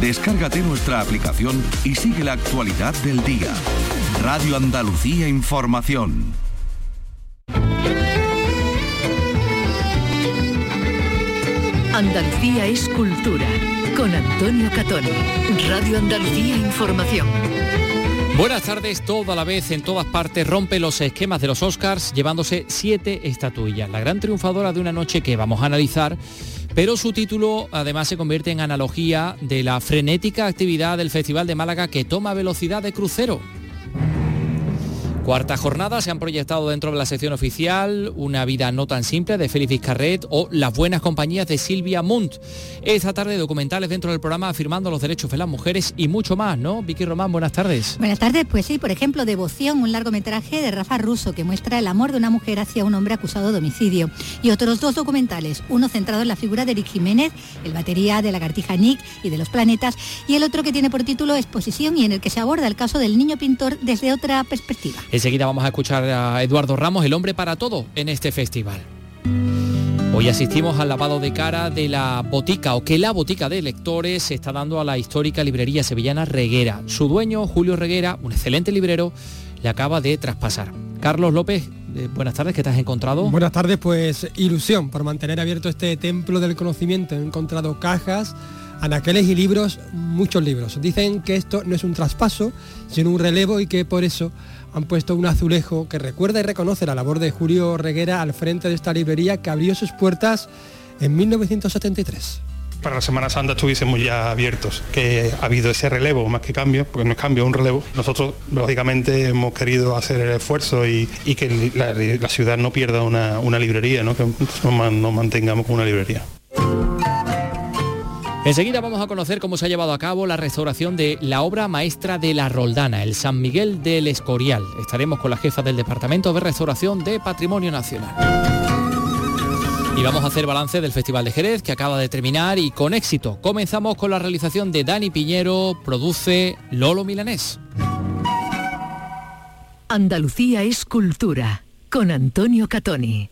Descárgate nuestra aplicación y sigue la actualidad del día. Radio Andalucía Información. Andalucía es cultura. Con Antonio Catoni. Radio Andalucía Información. Buenas tardes, todo a la vez, en todas partes, rompe los esquemas de los Oscars llevándose siete estatuillas. La gran triunfadora de una noche que vamos a analizar, pero su título además se convierte en analogía de la frenética actividad del Festival de Málaga que toma velocidad de crucero. Cuarta jornada se han proyectado dentro de la sección oficial Una vida no tan simple de Félix Vizcarret o Las buenas compañías de Silvia Munt. Esta tarde documentales dentro del programa afirmando los derechos de las mujeres y mucho más, ¿no? Vicky Román, buenas tardes. Buenas tardes, pues sí, por ejemplo, Devoción, un largometraje de Rafa Russo que muestra el amor de una mujer hacia un hombre acusado de homicidio. Y otros dos documentales, uno centrado en la figura de Eric Jiménez, el batería de la cartija Nick y de los planetas, y el otro que tiene por título Exposición y en el que se aborda el caso del niño pintor desde otra perspectiva. Enseguida vamos a escuchar a Eduardo Ramos, el hombre para todo, en este festival. Hoy asistimos al lavado de cara de la botica o que la botica de lectores se está dando a la histórica librería sevillana Reguera. Su dueño, Julio Reguera, un excelente librero, le acaba de traspasar. Carlos López, eh, buenas tardes, ¿qué te has encontrado? Buenas tardes, pues ilusión por mantener abierto este templo del conocimiento. He encontrado cajas, anaqueles y libros, muchos libros. Dicen que esto no es un traspaso, sino un relevo y que por eso han puesto un azulejo que recuerda y reconoce la labor de Julio Reguera al frente de esta librería que abrió sus puertas en 1973 para la Semana Santa estuviésemos ya abiertos, que ha habido ese relevo, más que cambio, porque no es cambio, es un relevo. Nosotros, lógicamente, hemos querido hacer el esfuerzo y, que la, ciudad no pierda una, librería, ¿no? que nos mantengamos con una librería. Enseguida vamos a conocer cómo se ha llevado a cabo la restauración de la obra maestra de la Roldana, el San Miguel del Escorial. Estaremos con la jefa del Departamento de Restauración de Patrimonio Nacional. Y vamos a hacer balance del Festival de Jerez que acaba de terminar y con éxito. Comenzamos con la realización de Dani Piñero, produce Lolo Milanés. Andalucía es cultura, con Antonio Catoni.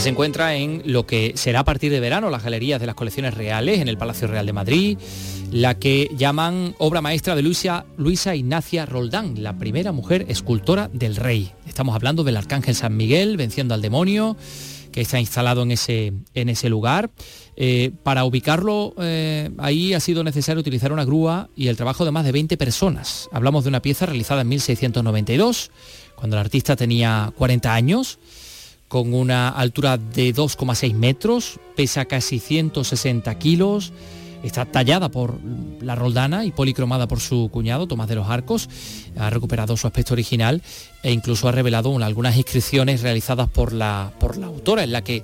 Se encuentra en lo que será a partir de verano las galerías de las colecciones reales en el Palacio Real de Madrid, la que llaman obra maestra de Luisa, Luisa Ignacia Roldán, la primera mujer escultora del rey. Estamos hablando del Arcángel San Miguel venciendo al demonio, que está instalado en ese, en ese lugar. Eh, para ubicarlo eh, ahí ha sido necesario utilizar una grúa y el trabajo de más de 20 personas. Hablamos de una pieza realizada en 1692, cuando el artista tenía 40 años con una altura de 2,6 metros, pesa casi 160 kilos, está tallada por la Roldana y policromada por su cuñado, Tomás de los Arcos, ha recuperado su aspecto original e incluso ha revelado algunas inscripciones realizadas por la, por la autora, en la que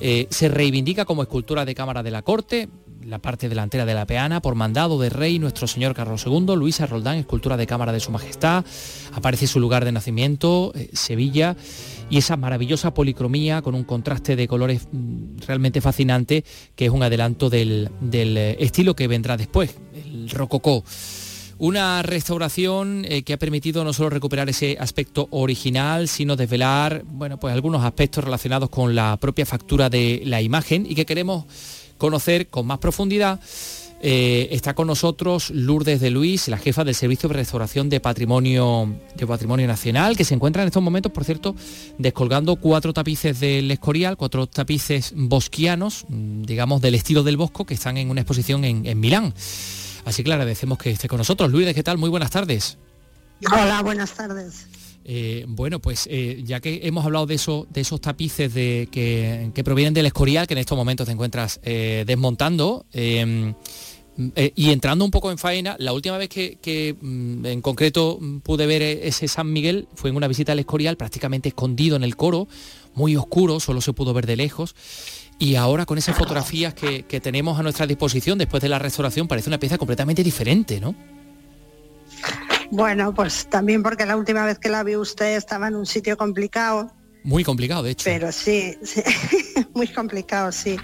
eh, se reivindica como escultura de Cámara de la Corte, la parte delantera de la peana, por mandado de rey nuestro señor Carlos II, Luisa Roldán, escultura de Cámara de su Majestad, aparece su lugar de nacimiento, eh, Sevilla, y esa maravillosa policromía con un contraste de colores mm, realmente fascinante, que es un adelanto del, eh, estilo que vendrá después, el rococó. Una restauración eh, que ha permitido no solo recuperar ese aspecto original, sino desvelar bueno, pues algunos aspectos relacionados con la propia factura de la imagen y que queremos conocer con más profundidad. Eh, está con nosotros Lourdes de Luis, la jefa del Servicio de Restauración de Patrimonio, de Patrimonio Nacional, que se encuentra en estos momentos, por cierto, descolgando cuatro tapices del Escorial, cuatro tapices bosquianos, mm, digamos, del estilo del Bosco, que están en una exposición en, Milán. Así que le agradecemos que esté con nosotros. Lourdes, ¿qué tal? Muy buenas tardes. Hola, buenas tardes. Eh, bueno, pues eh, ya que hemos hablado de, eso, de esos tapices de, que, provienen del Escorial, que en estos momentos te encuentras desmontando, em, y entrando un poco en faena, la última vez que, mm, en concreto mm, pude ver ese San Miguel fue en una visita al Escorial, prácticamente escondido en el coro, muy oscuro, solo se pudo ver de lejos. Y ahora con esas fotografías que, que tenemos a nuestra disposición después de la restauración parece una pieza completamente diferente, ¿no? Bueno, pues también porque la última vez que la vi usted estaba en un sitio complicado. Muy complicado, de hecho. Pero sí, muy complicado, sí.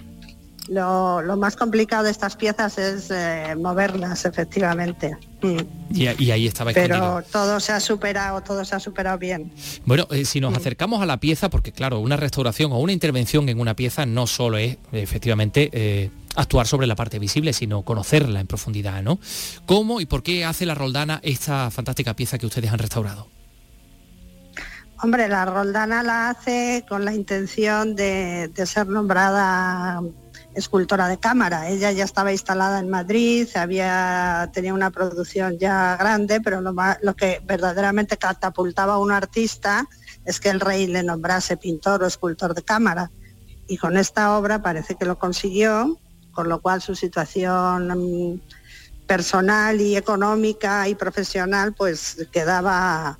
Lo, más complicado de estas piezas es eh, moverlas, efectivamente. Mm. Y, ahí estaba Pero todo se ha superado, todo se ha superado bien. Bueno, eh, si nos acercamos a la pieza, porque claro, una restauración o una intervención en una pieza no solo es efectivamente eh, actuar sobre la parte visible, sino conocerla en profundidad, ¿no? ¿Cómo y por qué hace la Roldana esta fantástica pieza que ustedes han restaurado? Hombre, la Roldana la hace con la intención de ser nombrada escultora de cámara. Ella ya estaba instalada en Madrid, había tenía una producción ya grande, pero lo, lo que verdaderamente catapultaba a un artista es que el rey le nombrase pintor o escultor de cámara. Y con esta obra parece que lo consiguió, con lo cual su situación mm, personal y económica y profesional pues quedaba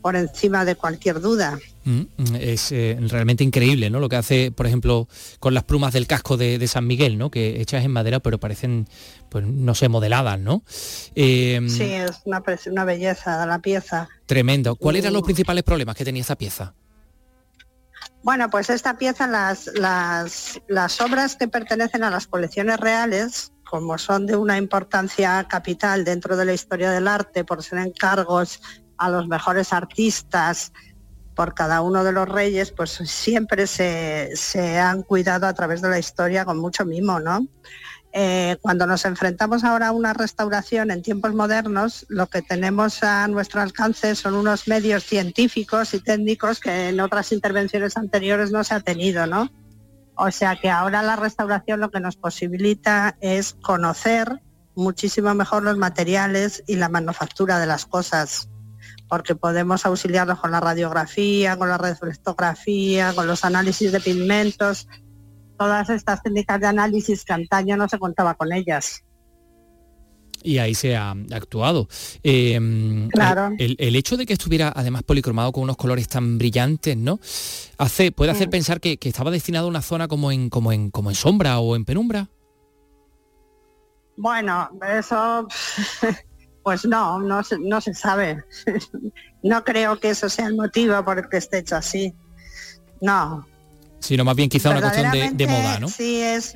por encima de cualquier duda. Mm, mm, es eh, realmente increíble, ¿no? Lo que hace, por ejemplo, con las plumas del casco de, San Miguel, ¿no? Que hechas en madera, pero parecen, pues no sé, modeladas, ¿no? Em, sí, es una, una belleza la pieza. Tremendo. ¿Cuáles eran los principales problemas que tenía esta pieza? Bueno, pues esta pieza, las, las, las obras que pertenecen a las colecciones reales, como son de una importancia capital dentro de la historia del arte por ser encargos a los mejores artistas por cada uno de los reyes, pues siempre se, han cuidado a través de la historia con mucho mimo, ¿no? Eh, cuando nos enfrentamos ahora a una restauración en tiempos modernos, lo que tenemos a nuestro alcance son unos medios científicos y técnicos que en otras intervenciones anteriores no se ha tenido, ¿no? O sea que ahora la restauración lo que nos posibilita es conocer muchísimo mejor los materiales y la manufactura de las cosas porque podemos auxiliarlos con la radiografía, con la reflectografía, con los análisis de pigmentos, todas estas técnicas de análisis que antaño no se contaba con ellas. Y ahí se ha actuado. Em, claro. El, hecho de que estuviera además policromado con unos colores tan brillantes, ¿no? Hace, puede hacer mm. pensar que, estaba destinado a una zona como en, como en, como en sombra o en penumbra. Bueno, eso Pues no, no, no se sabe. no creo que eso sea el motivo por el que esté hecho así. No. Sino más bien quizá una cuestión de, moda, ¿no? Sí, es...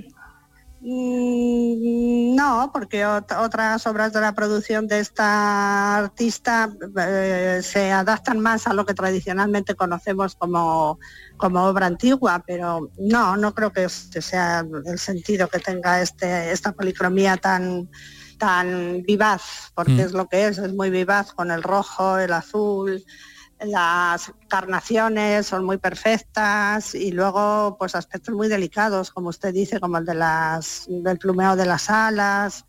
Mm, no, porque otras obras de la producción de esta artista eh, se adaptan más a lo que tradicionalmente conocemos como, como obra antigua, pero no, no creo que sea el sentido que tenga este, esta policromía tan, tan vivaz, porque mm. es lo que es, es muy vivaz con el rojo, el azul, las carnaciones son muy perfectas y luego pues aspectos muy delicados, como usted dice, como el de las, del plumeo de las alas,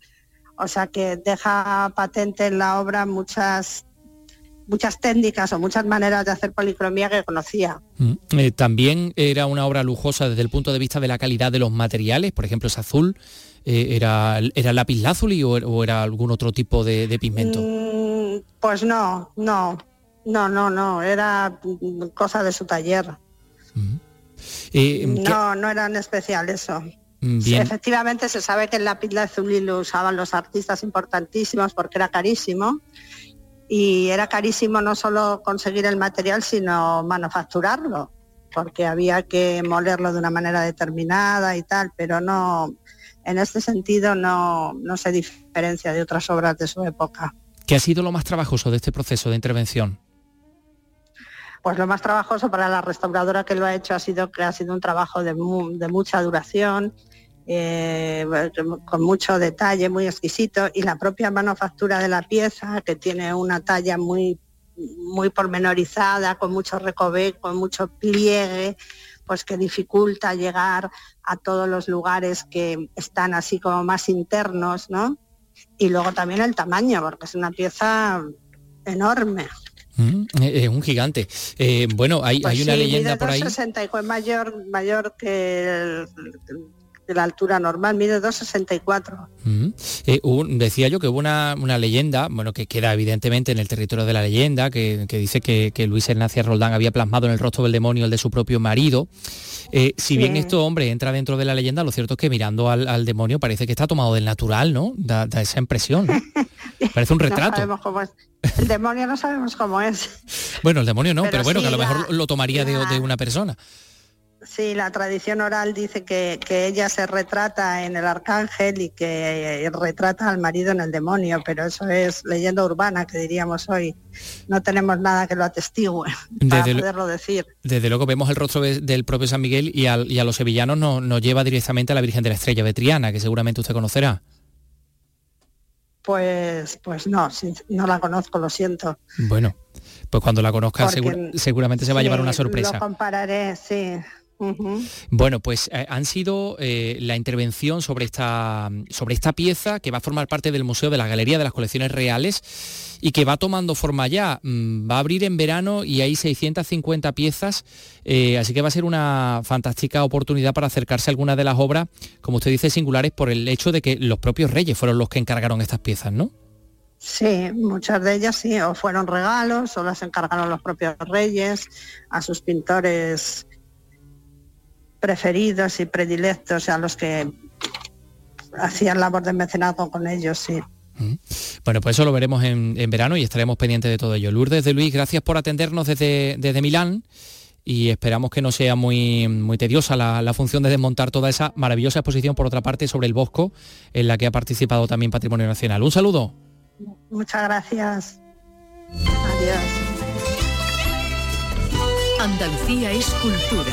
o sea que deja patente en la obra muchas muchas técnicas o muchas maneras de hacer policromía que conocía. Mm. Eh, también era una obra lujosa desde el punto de vista de la calidad de los materiales, por ejemplo, es azul, eh, era, ¿era lápiz lazuli o, era algún otro tipo de, pigmento? Mm, pues no, no, no, no, no, era cosa de su taller. Eh, no, no eran especial eso. Mm, efectivamente se sabe que el lápiz lazuli lo usaban los artistas importantísimos porque era carísimo y era carísimo no solo conseguir el material sino manufacturarlo porque había que molerlo de una manera determinada y tal, pero no, en este sentido no, se diferencia de otras obras de su época. ¿Qué ha sido lo más trabajoso de este proceso de intervención? Pues lo más trabajoso para la restauradora que lo ha hecho ha sido que ha sido un trabajo de, mucha duración, eh, con mucho detalle, muy exquisito, y la propia manufactura de la pieza, que tiene una talla muy, muy pormenorizada, con mucho recoveco, con mucho pliegue, pues que dificulta llegar a todos los lugares que están así como más internos, ¿no? Y luego también el tamaño, porque es una pieza enorme. Mm, eh, es un gigante. Eh, bueno, hay, pues una leyenda por ahí. 64, mayor, mayor que el, de la altura normal, mide 2,64. Eh, decía yo que hubo una, leyenda, bueno, que queda evidentemente en el territorio de la leyenda, que, dice que, Luis Ignacio Roldán había plasmado en el rostro del demonio el de su propio marido. Eh, si bien esto, hombre, entra dentro de la leyenda, lo cierto es que mirando al, demonio parece que está tomado del natural, ¿no? Da, esa impresión, Parece un retrato. El demonio no sabemos cómo es. bueno, el demonio no, pero, bueno, que a lo mejor lo tomaría de, de una persona. Sí, la tradición oral dice que, ella se retrata en el arcángel y que retrata al marido en el demonio, pero eso es leyenda urbana que diríamos hoy. No tenemos nada que lo atestigue para poderlo decir. Desde luego vemos el rostro del propio San Miguel y, a los sevillanos nos, lleva directamente a la Virgen de la Estrella de Triana, que seguramente usted conocerá. Pues, pues no, no la conozco, lo siento. Bueno, pues cuando la conozca seguramente se va a llevar una sorpresa. Lo compararé, sí. Bueno, pues eh, han sido eh, la intervención sobre esta, sobre esta pieza que va a formar parte del Museo de la Galería de las Colecciones Reales y que va tomando forma ya. Mm, va a abrir en verano y hay 650 piezas, eh, así que va a ser una fantástica oportunidad para acercarse a algunas de las obras, como usted dice, singulares por el hecho de que los propios reyes fueron los que encargaron estas piezas, ¿no? Sí, muchas de ellas sí, o fueron regalos, o las encargaron los propios reyes a sus pintores preferidos y predilectos a los que hacían labor de mecenazgo con ellos, sí. Mm. Bueno, pues eso lo veremos en, verano y estaremos pendientes de todo ello. Lourdes de Luis, gracias por atendernos desde, desde Milán y esperamos que no sea muy, muy tediosa la, la, función de desmontar toda esa maravillosa exposición, por otra parte, sobre el Bosco, en la que ha participado también Patrimonio Nacional. Un saludo. Muchas gracias. Adiós. Andalucía es cultura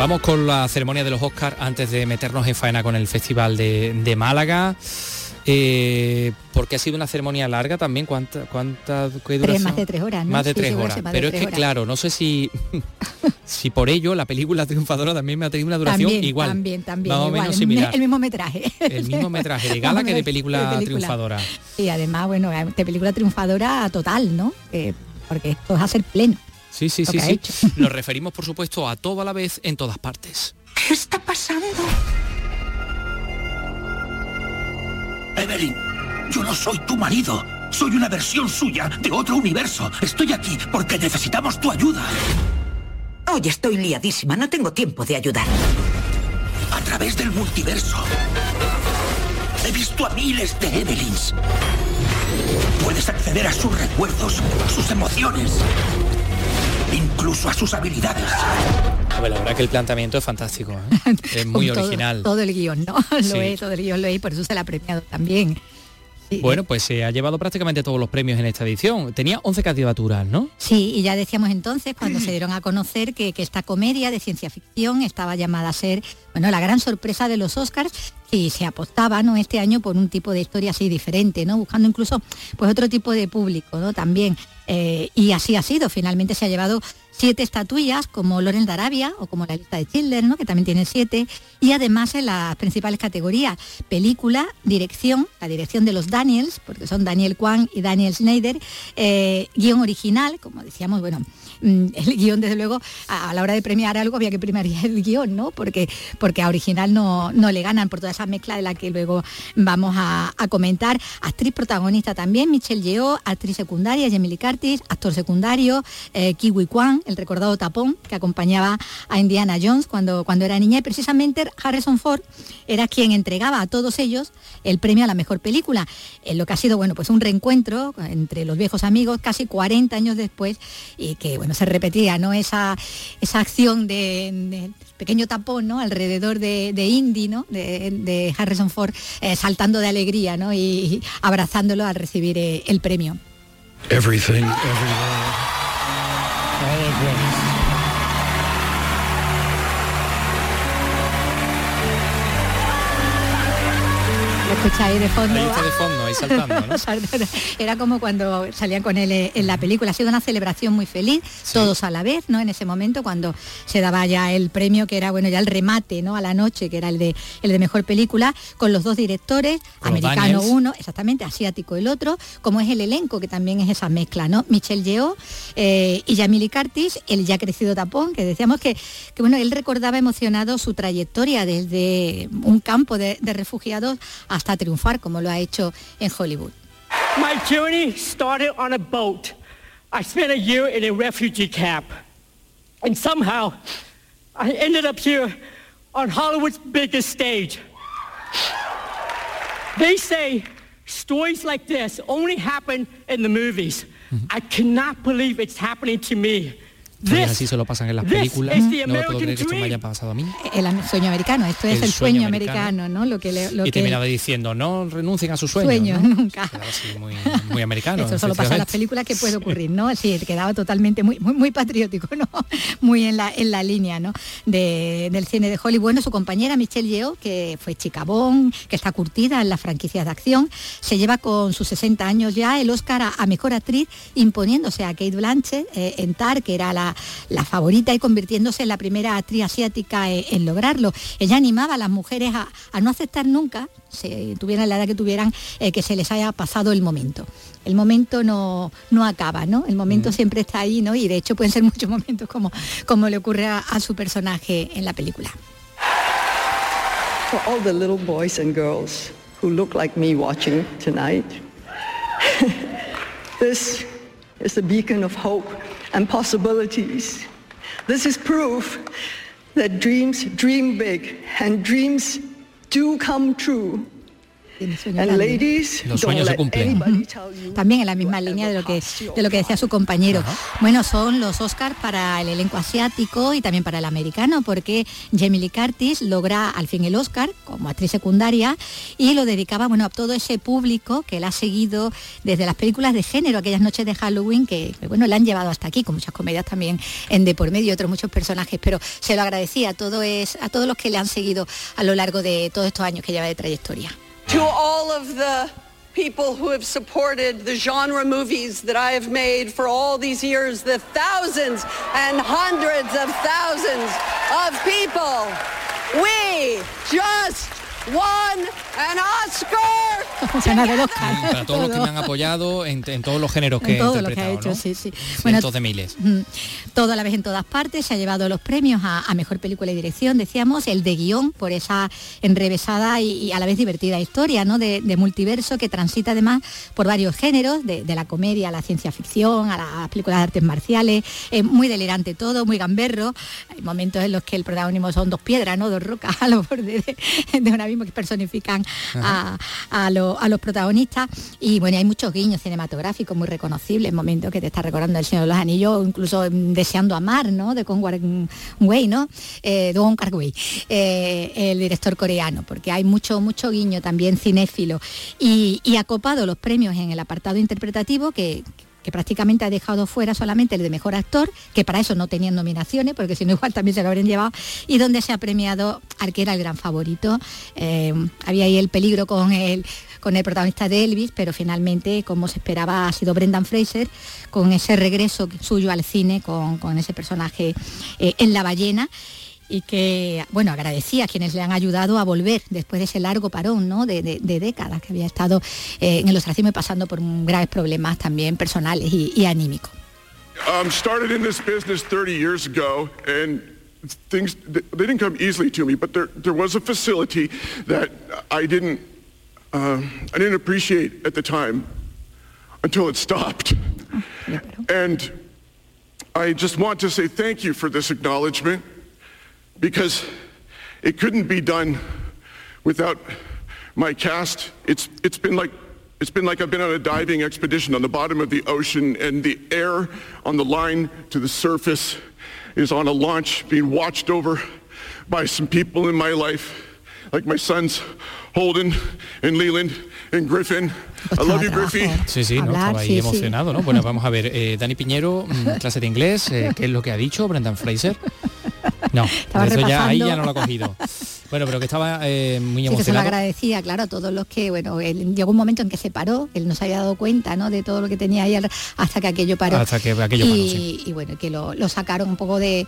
Vamos con la ceremonia de los Oscars antes de meternos en faena con el Festival de, Málaga. Eh, porque ha sido una ceremonia larga también, ¿cuánta, cuánta Más de tres horas, Más de tres horas. Pero es que, claro, no sé si, si por ello la película triunfadora también me ha tenido una duración igual. También, también. Más o menos similar. El mismo metraje. El mismo metraje de gala que de película, triunfadora. Y además, bueno, de película triunfadora total, ¿no? porque esto es hacer pleno. Sí, sí, sí, sí. Nos referimos, por supuesto, a todo a la vez en todas partes. ¿Qué está pasando? Evelyn, yo no soy tu marido. Soy una versión suya de otro universo. Estoy aquí porque necesitamos tu ayuda. Hoy estoy liadísima, no tengo tiempo de ayudar. A través del multiverso. He visto a miles de Evelyns. Puedes acceder a sus recuerdos, sus emociones incluso a sus habilidades. Bueno, la verdad que el planteamiento es fantástico, ¿eh? es muy original. Todo el guion, ¿no? Lo es, todo el guion lo es, por eso se la ha premiado también. Bueno, pues se ha llevado prácticamente todos los premios en esta edición. Tenía 11 candidaturas, ¿no? Sí, y ya decíamos entonces, cuando se dieron a conocer que, que, esta comedia de ciencia ficción estaba llamada a ser, bueno, la gran sorpresa de los Oscars y se apostaba. Este año por un tipo de historia así diferente, ¿no? Buscando incluso, pues otro tipo de público, ¿no? También. Eh, y así ha sido. Finalmente se ha llevado siete estatuillas como Loren de o como la lista de Schindler, ¿no? que también tiene siete, y además en las principales categorías, película, dirección, la dirección de los Daniels, porque son Daniel Kwan y Daniel Schneider, eh, guion original, como decíamos, bueno, el guion desde luego a, la hora de premiar algo había que premiar el guion, ¿no? Porque, porque a original no, no le ganan por toda esa mezcla de la que luego vamos a, comentar. Actriz protagonista también, Michelle Yeoh, actriz secundaria, Lee Curtis, actor secundario, eh, Kiwi Kwan, el recordado tapón que acompañaba a Indiana Jones cuando, cuando era niña y precisamente Harrison Ford era quien entregaba a todos ellos el premio a la mejor película, en lo que ha sido bueno, pues un reencuentro entre los viejos amigos casi 40 años después y que bueno, se repetía ¿no? esa, esa acción de, pequeño tapón ¿no? alrededor de, Indy, ¿no? de, Harrison Ford eh, saltando de alegría ¿no? y, abrazándolo al recibir eh, el premio. escucha ahí de fondo. Ahí está de fondo, saltando, ¿no? Era como cuando salían con él en la película. Ha sido una celebración muy feliz, todos a la vez, ¿no? En ese momento cuando se daba ya el premio que era bueno ya el remate, ¿no? A la noche, que era el de el de mejor película, con los dos directores, americano uno, exactamente, asiático el otro, como es el elenco, que también es esa mezcla, ¿no? Michelle Yeoh eh, y Jamili Curtis, el ya crecido tapón, que decíamos que, que bueno, él recordaba emocionado su trayectoria desde un campo de, de refugiados hasta triunfar, como lo ha hecho en Hollywood. My journey started on a boat. I spent a year in a refugee camp. And somehow I ended up here on Hollywood's biggest stage. They say stories like this only happen in the movies. Mm-hmm. I cannot believe it's happening to me. También así se lo pasan en las películas. No me puedo creer que esto me haya pasado a mí. El sueño americano, esto es el, sueño, americano, ¿no? Lo que le, lo y que terminaba diciendo, no renuncien a sus sueños. Sueño, ¿no? nunca. Así muy, muy americano. Esto solo pasa en las películas que puede ocurrir, ¿no? Sí, quedaba totalmente muy, muy, muy patriótico, ¿no? Muy en la, en la línea, ¿no? De, del cine de Hollywood. Bueno, su compañera Michelle Yeoh, que fue chicabón, que está curtida en las franquicias de acción, se lleva con sus 60 años ya el Oscar a, a Mejor Actriz, imponiéndose a Kate Blanchett eh, en Tar, que era la, la favorita y convirtiéndose en la primera actriz asiática en, en lograrlo. Ella animaba a las mujeres a, a, no aceptar nunca, si tuvieran la edad que tuvieran, eh, que se les haya pasado el momento. El momento no, no acaba, ¿no? El momento mm. siempre está ahí, ¿no? Y de hecho pueden ser muchos momentos como, como le ocurre a, a su personaje en la película. For all the little boys and girls who look like me watching tonight, this is a beacon of hope and possibilities. This is proof that dreams dream big and dreams do come true. Los sueños se cumplen. También en la misma línea de lo que de lo que decía su compañero. Bueno, son los Oscars para el elenco asiático y también para el americano, porque Jamie Lee Curtis logra al fin el Oscar como actriz secundaria y lo dedicaba bueno a todo ese público que la ha seguido desde las películas de género, aquellas noches de Halloween que, que bueno la han llevado hasta aquí, con muchas comedias también en de por medio y otros muchos personajes, pero se lo agradecía a todo es a todos los que le han seguido a lo largo de todos estos años que lleva de trayectoria. To all of the people who have supported the genre movies that I have made for all these years, the thousands and hundreds of thousands of people, we just won an Oscar. Para todos los que me han apoyado en, en todos los géneros que en todo he lo que ha interpretado, hecho, ¿no? sí, sí. Cientos de miles. todo a la vez en todas partes, se ha llevado los premios a, a mejor película y dirección, decíamos, el de guion por esa enrevesada y, y a la vez divertida historia, ¿no? De, de multiverso que transita además por varios géneros, de, de la comedia a la ciencia ficción, a las películas de artes marciales, eh, muy delirante todo, muy gamberro. Hay momentos en los que el protagonismo son dos piedras, ¿no? Dos rocas a los bordes de, de un que personifican a, a, lo- a los protagonistas. Y bueno, hay muchos guiños cinematográficos muy reconocibles, momentos que te está recordando El Señor de los Anillos, incluso Deseando Amar, ¿no? De Kong Wei, ¿no? Eh, de Wong Kar Wai, eh, el director coreano, porque hay mucho, mucho guiño también cinéfilo. Y, y ha copado los premios en el apartado interpretativo que que prácticamente ha dejado fuera solamente el de mejor actor, que para eso no tenían nominaciones, porque si no igual también se lo habrían llevado, y donde se ha premiado al que era el gran favorito. Eh, había ahí el peligro con el con el protagonista de Elvis, pero finalmente, como se esperaba, ha sido Brendan Fraser, con ese regreso suyo al cine, con, con ese personaje eh, en La ballena y que, bueno, agradecía a quienes le han ayudado a volver después de ese largo parón, ¿no? De, de- de décadas que había estado eh, en el ostracismo y pasando por graves problemas también personales y, y anímicos. Um, started in this business 30 years ago, and things they didn't come easily to me. But there there was a facility that I didn't uh, I didn't appreciate at the time until it stopped. And I just want to say thank you for this acknowledgement because it couldn't be done without my cast. It's it's been like it's been like I've been on a diving expedition on the bottom of the ocean and the air on the line to the surface is on a launch being watched over by some people in my life, like my sons Holden and Leland and Griffin. I love you, Griffey. Sí, sí, no, estaba ahí emocionado, ¿no? Bueno, vamos a ver, eh, Dani Piñero, mm, clase de inglés, eh, ¿qué es lo que ha dicho Brendan Fraser? No, Estaba eso ya, ahí ya no lo ha cogido. Bueno, pero que estaba eh, muy Sí, que se lo emocionado. agradecía, claro, a todos los que, bueno, él, llegó un momento en que se paró, él no se había dado cuenta, ¿no? De todo lo que tenía ahí hasta que aquello paró. Hasta que aquello paró, y, sí. y bueno, que lo, lo sacaron un poco de,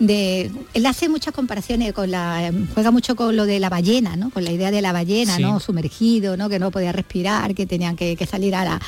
de- él hace muchas comparaciones con la juega mucho con lo de la ballena no con la idea de la ballena Sí. no sumergido no que no podía respirar que tenían que, que salir a la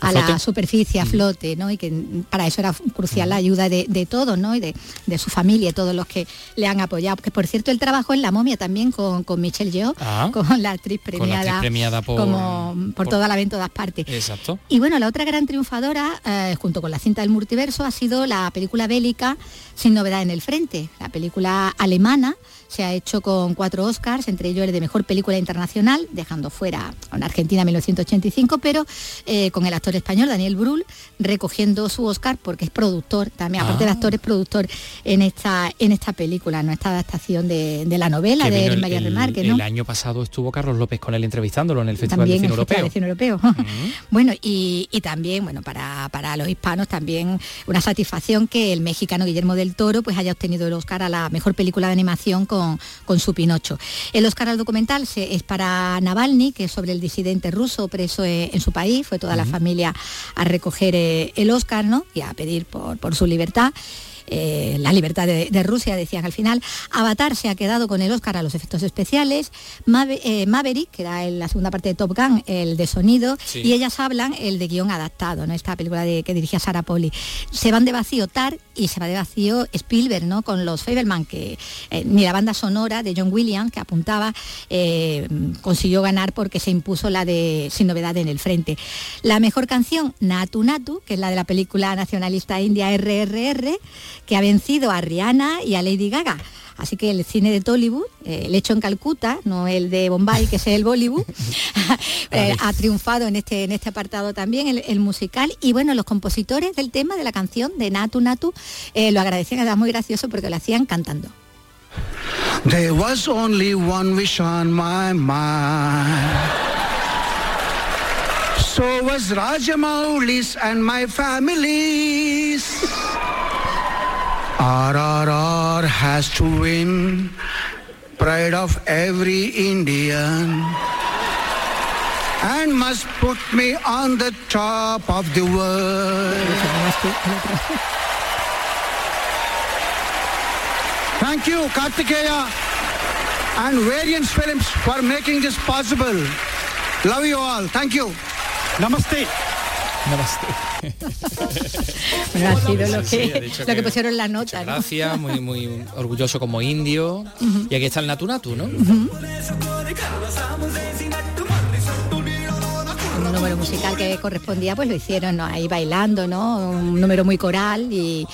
a ¿A la flote? superficie a flote no y que para eso era crucial la ayuda de, de todos no y de, de su familia todos los que le han apoyado. Que por cierto él trabajó en la momia también con, con Michelle Yeoh Ah. con la actriz la premiada actriz premiada por- como por, por- toda la venta en todas partes. Exacto. y bueno, la otra gran triunfadora, eh, junto con la cinta del multiverso, ha sido la película bélica Sin novedad en el frente. La película alemana se ha hecho con cuatro Oscars, entre ellos el de Mejor Película Internacional, dejando fuera a una Argentina 1985, pero eh, con el actor español Daniel Brühl recogiendo su Oscar porque es productor, también aparte de Ah. actor es productor en esta, en esta película, ¿no? esta adaptación de, de la novela Que de María Remarque, ¿no? el año pasado estuvo Carlos López con él entrevistándolo en el Festival también de el Cine Festival Europeo. de Cine Europeo. bueno, y, y también, bueno, para, para los hispanos también una satisfacción que el mexicano Guillermo del Toro pues haya obtenido el Oscar a la mejor película de animación con, con su Pinocho. El Oscar al documental se- es para Navalny, que es sobre el disidente ruso preso eh, en su país, fue toda la familia a recoger eh, el Oscar, ¿no? Y a pedir por, por su libertad. Eh, la libertad de, de Rusia, decían al final. Avatar se ha quedado con el Oscar a los efectos especiales. Eh, Maverick, que era en la segunda parte de Top Gun, el de sonido. Sí. Y ellas hablan el de guion adaptado, ¿no? Esta película de, que dirigía Sara Poli. Se van de vacío Tar y se va de vacío Spielberg, ¿no? Con los Fableman, que eh, ni la banda sonora de John Williams, que apuntaba, consiguió ganar porque se impuso la de Sin novedad en el frente. La mejor canción, Natu Natu, que es la de la película nacionalista india RRR, que ha vencido a Rihanna y a Lady Gaga. Así que el cine de Tollywood, eh, el hecho en Calcuta, no el de Bombay, que es el Bollywood, eh, ha triunfado en este, en este apartado también, el, el musical. Y bueno, los compositores del tema, de la canción de Natu Natu, eh, lo agradecían, era muy gracioso porque lo hacían cantando. There was only one wish on my mind. So was Rajamauli's and my family's. RRR has to win. Pride of every Indian. And must put me on the top of the world. Thank you, Kartikeya and Variance Films for making this possible. Love you all. Thank you. Namaste. Bueno, ha sido lo que, lo que pusieron la nota. ¿no? Gracias, muy, muy orgulloso como indio. Y aquí está el Natu Natu, ¿no? Un número musical que correspondía, pues lo hicieron ¿no? ahí bailando, ¿no? Un número muy coral y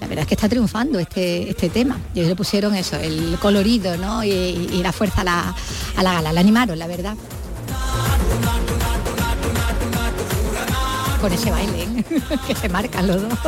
la verdad es que está triunfando este, este tema. Y ellos le pusieron eso, el colorido, ¿no? Y, y la fuerza a la, a la gala, la animaron, la verdad. Con ese baile, ¿eh? que se marcan los dos.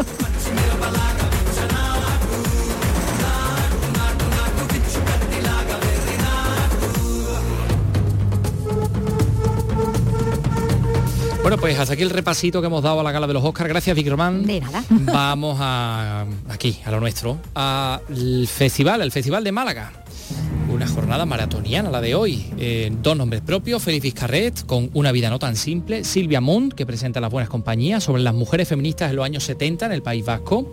Bueno, pues hasta aquí el repasito que hemos dado a la gala de los Oscars. Gracias, Vic Román. De nada. Vamos a aquí, a lo nuestro, al festival, el Festival de Málaga. Una jornada maratoniana la de hoy. Eh, dos nombres propios, Félix Vizcarret, con Una vida no tan simple, Silvia Mont, que presenta Las buenas compañías, sobre las mujeres feministas en los años 70 en el País Vasco.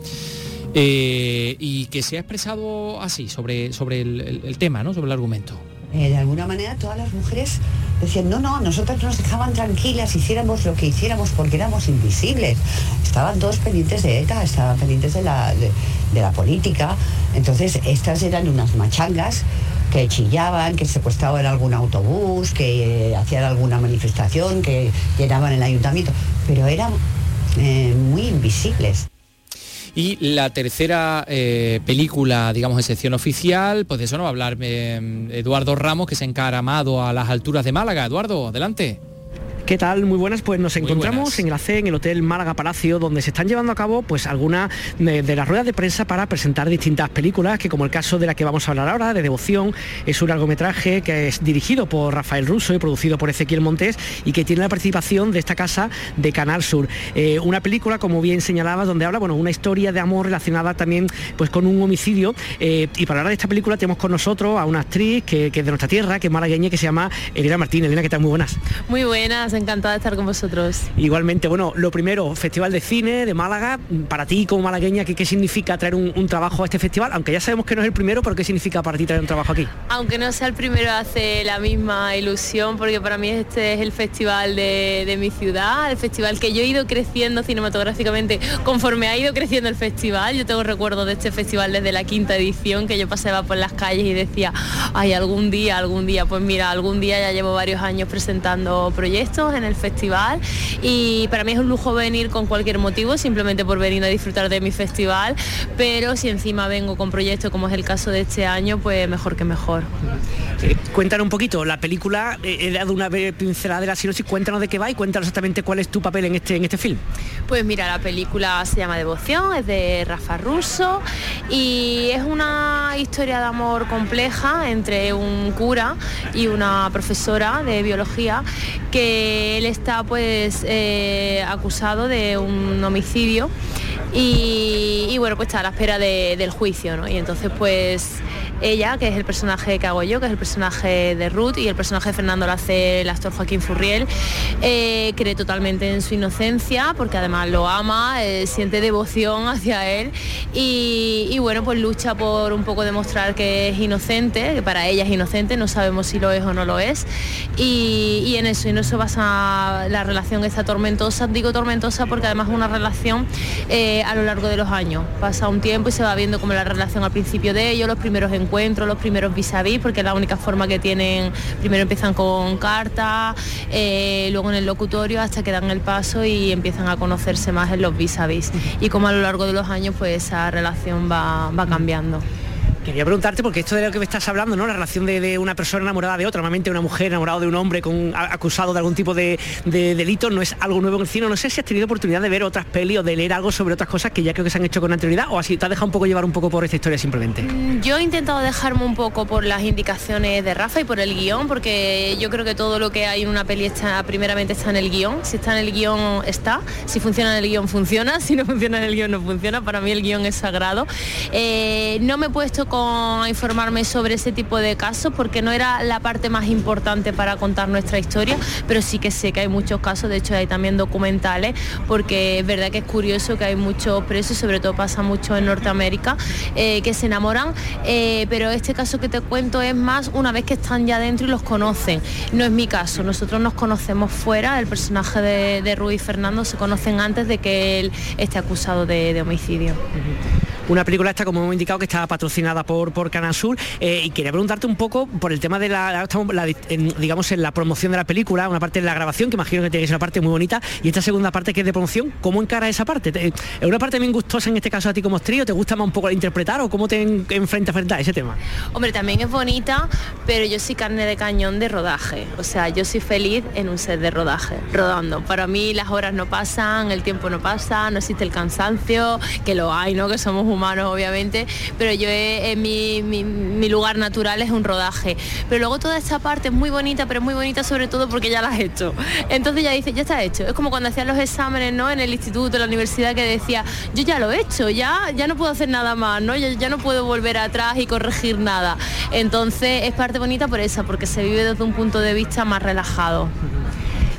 eh, y que se ha expresado así sobre, sobre el, el- el tema, ¿no? sobre el argumento. Eh, de alguna manera todas las mujeres decían, no, no, nosotras nos dejaban tranquilas, hiciéramos lo que hiciéramos porque éramos invisibles. Estaban todos pendientes de ETA, estaban pendientes de la, de, la política. Entonces estas eran unas machangas que chillaban, que secuestraban algún autobús, que eh, hacían alguna manifestación, que llenaban el ayuntamiento, pero eran eh, muy invisibles. Y la tercera eh, película, digamos, de sección oficial, pues de eso nos va a hablar eh, Eduardo Ramos, que se ha encaramado a las alturas de Málaga. Eduardo, adelante. ¿Qué tal? Muy buenas, pues nos encontramos buenas. en el AC, en el Hotel Málaga Palacio, donde se están llevando a cabo pues algunas de, de las ruedas de prensa para presentar distintas películas, que como el caso de la que vamos a hablar ahora, de Devoción, es un largometraje que es dirigido por Rafael Russo y producido por Ezequiel Montés y que tiene la participación de esta casa de Canal Sur. Eh, una película, como bien señalaba, donde habla, bueno, una historia de amor relacionada también pues con un homicidio. Eh, y para hablar de esta película tenemos con nosotros a una actriz que, que es de nuestra tierra, que es malagueña, que se llama Elena Martín. Elena, ¿qué tal? Muy buenas. Muy buenas, encantada de estar con vosotros. Igualmente, bueno, lo primero, Festival de Cine de Málaga, para ti como malagueña, ¿qué, qué significa traer un, un trabajo a este festival? Aunque ya sabemos que no es el primero, pero ¿qué significa para ti traer un trabajo aquí? Aunque no sea el primero, hace la misma ilusión porque para mí este es el festival de, de mi ciudad, el festival que yo he ido creciendo cinematográficamente conforme ha ido creciendo el festival. Yo tengo recuerdos de este festival desde la quinta edición que yo paseaba por las calles y decía, ay, algún día, algún día, pues mira, algún día ya llevo varios años presentando proyectos en el festival y para mí es un lujo venir con cualquier motivo, simplemente por venir a disfrutar de mi festival, pero si encima vengo con proyectos como es el caso de este año, pues mejor que mejor. Eh, cuéntanos un poquito, la película, eh, he dado una pincelada de la sinopsis, cuéntanos de qué va y cuéntanos exactamente cuál es tu papel en este, en este film. Pues mira, la película se llama Devoción, es de Rafa Russo y es una historia de amor compleja entre un cura y una profesora de biología que él está pues eh, acusado de un homicidio y, bueno pues está a la espera de- del juicio ¿no? y entonces pues ella, que es el personaje que hago yo, que es el personaje de Ruth y el personaje de Fernando lo hace el actor Joaquín Furriel, eh, cree totalmente en su inocencia porque además lo ama, eh, siente devoción hacia él y, bueno, pues lucha por un poco demostrar que es inocente, que para ella es inocente, no sabemos si lo es o no lo es y, y en eso, y en eso basa la relación esta tormentosa, digo tormentosa porque además es una relación eh, a lo largo de los años, pasa un tiempo y se va viendo como la relación al principio de ellos, los primeros encuentros, los primeros vis a vis, porque es la única forma que tienen, primero empiezan con cartas, eh, luego en el locutorio hasta que dan el paso y empiezan a conocerse más en los vis a vis. Y como a lo largo de los años pues esa relación va, va cambiando. Quería preguntarte, porque esto de lo que me estás hablando, ¿no? La relación de, una persona enamorada de otra, normalmente una mujer enamorada de un hombre con, acusado de algún tipo de, de delito, no es algo nuevo en el cine. No sé si has tenido oportunidad de ver otras pelis o de leer algo sobre otras cosas que ya creo que se han hecho con anterioridad o así te has dejado un poco llevar un poco por esta historia simplemente. Mm, Yo he intentado dejarme un poco por las indicaciones de Rafa y por el guion, porque yo creo que todo lo que hay en una peli está, primeramente está en el guion. Si está en el guion, está. Si funciona en el guion, funciona. Si no funciona en el guion, no funciona. Para mí el guion es sagrado. Eh, no me he puesto con, informarme sobre ese tipo de casos porque no era la parte más importante para contar nuestra historia, pero sí que sé que hay muchos casos, de hecho hay también documentales, porque es verdad que es curioso que hay muchos presos, sobre todo pasa mucho en Norteamérica, eh, que se enamoran, eh, pero este caso que te cuento es más una vez que están ya dentro y los conocen. No es mi caso, nosotros nos conocemos fuera, el personaje de, de Fernando se conocen antes de que él esté acusado de homicidio. Una película esta, como hemos indicado, que está patrocinada por, por Canal Sur. eh, y quería preguntarte un poco por el tema de la, digamos, en la promoción de la película, una parte de la grabación, que imagino que ser una parte muy bonita, y esta segunda parte que es de promoción, ¿cómo encara esa parte? ¿Te- ¿Es una parte también gustosa en este caso a ti como trío? ¿Te gusta más un poco interpretar o cómo te en, enfrenta frente a ese tema? Hombre, también es bonita, pero yo soy carne de cañón de rodaje. O sea, yo soy feliz en un set de rodaje, rodando. Para mí las horas no pasan, el tiempo no pasa, no existe el cansancio, que lo hay, ¿no? Que somos humanos, obviamente. Pero yo, en mi, mi- lugar natural es un rodaje. Pero luego toda esta parte es muy bonita, pero es muy bonita sobre todo porque ya la has hecho. Entonces ya dices, ya está hecho. Es como cuando hacías los exámenes, ¿no? En el instituto, en la universidad, que decía, yo ya lo he hecho, ya, ya no puedo hacer nada más, ¿no? Ya, ya no puedo volver atrás y corregir nada. Entonces es parte bonita por esa, porque se vive desde un punto de vista más relajado.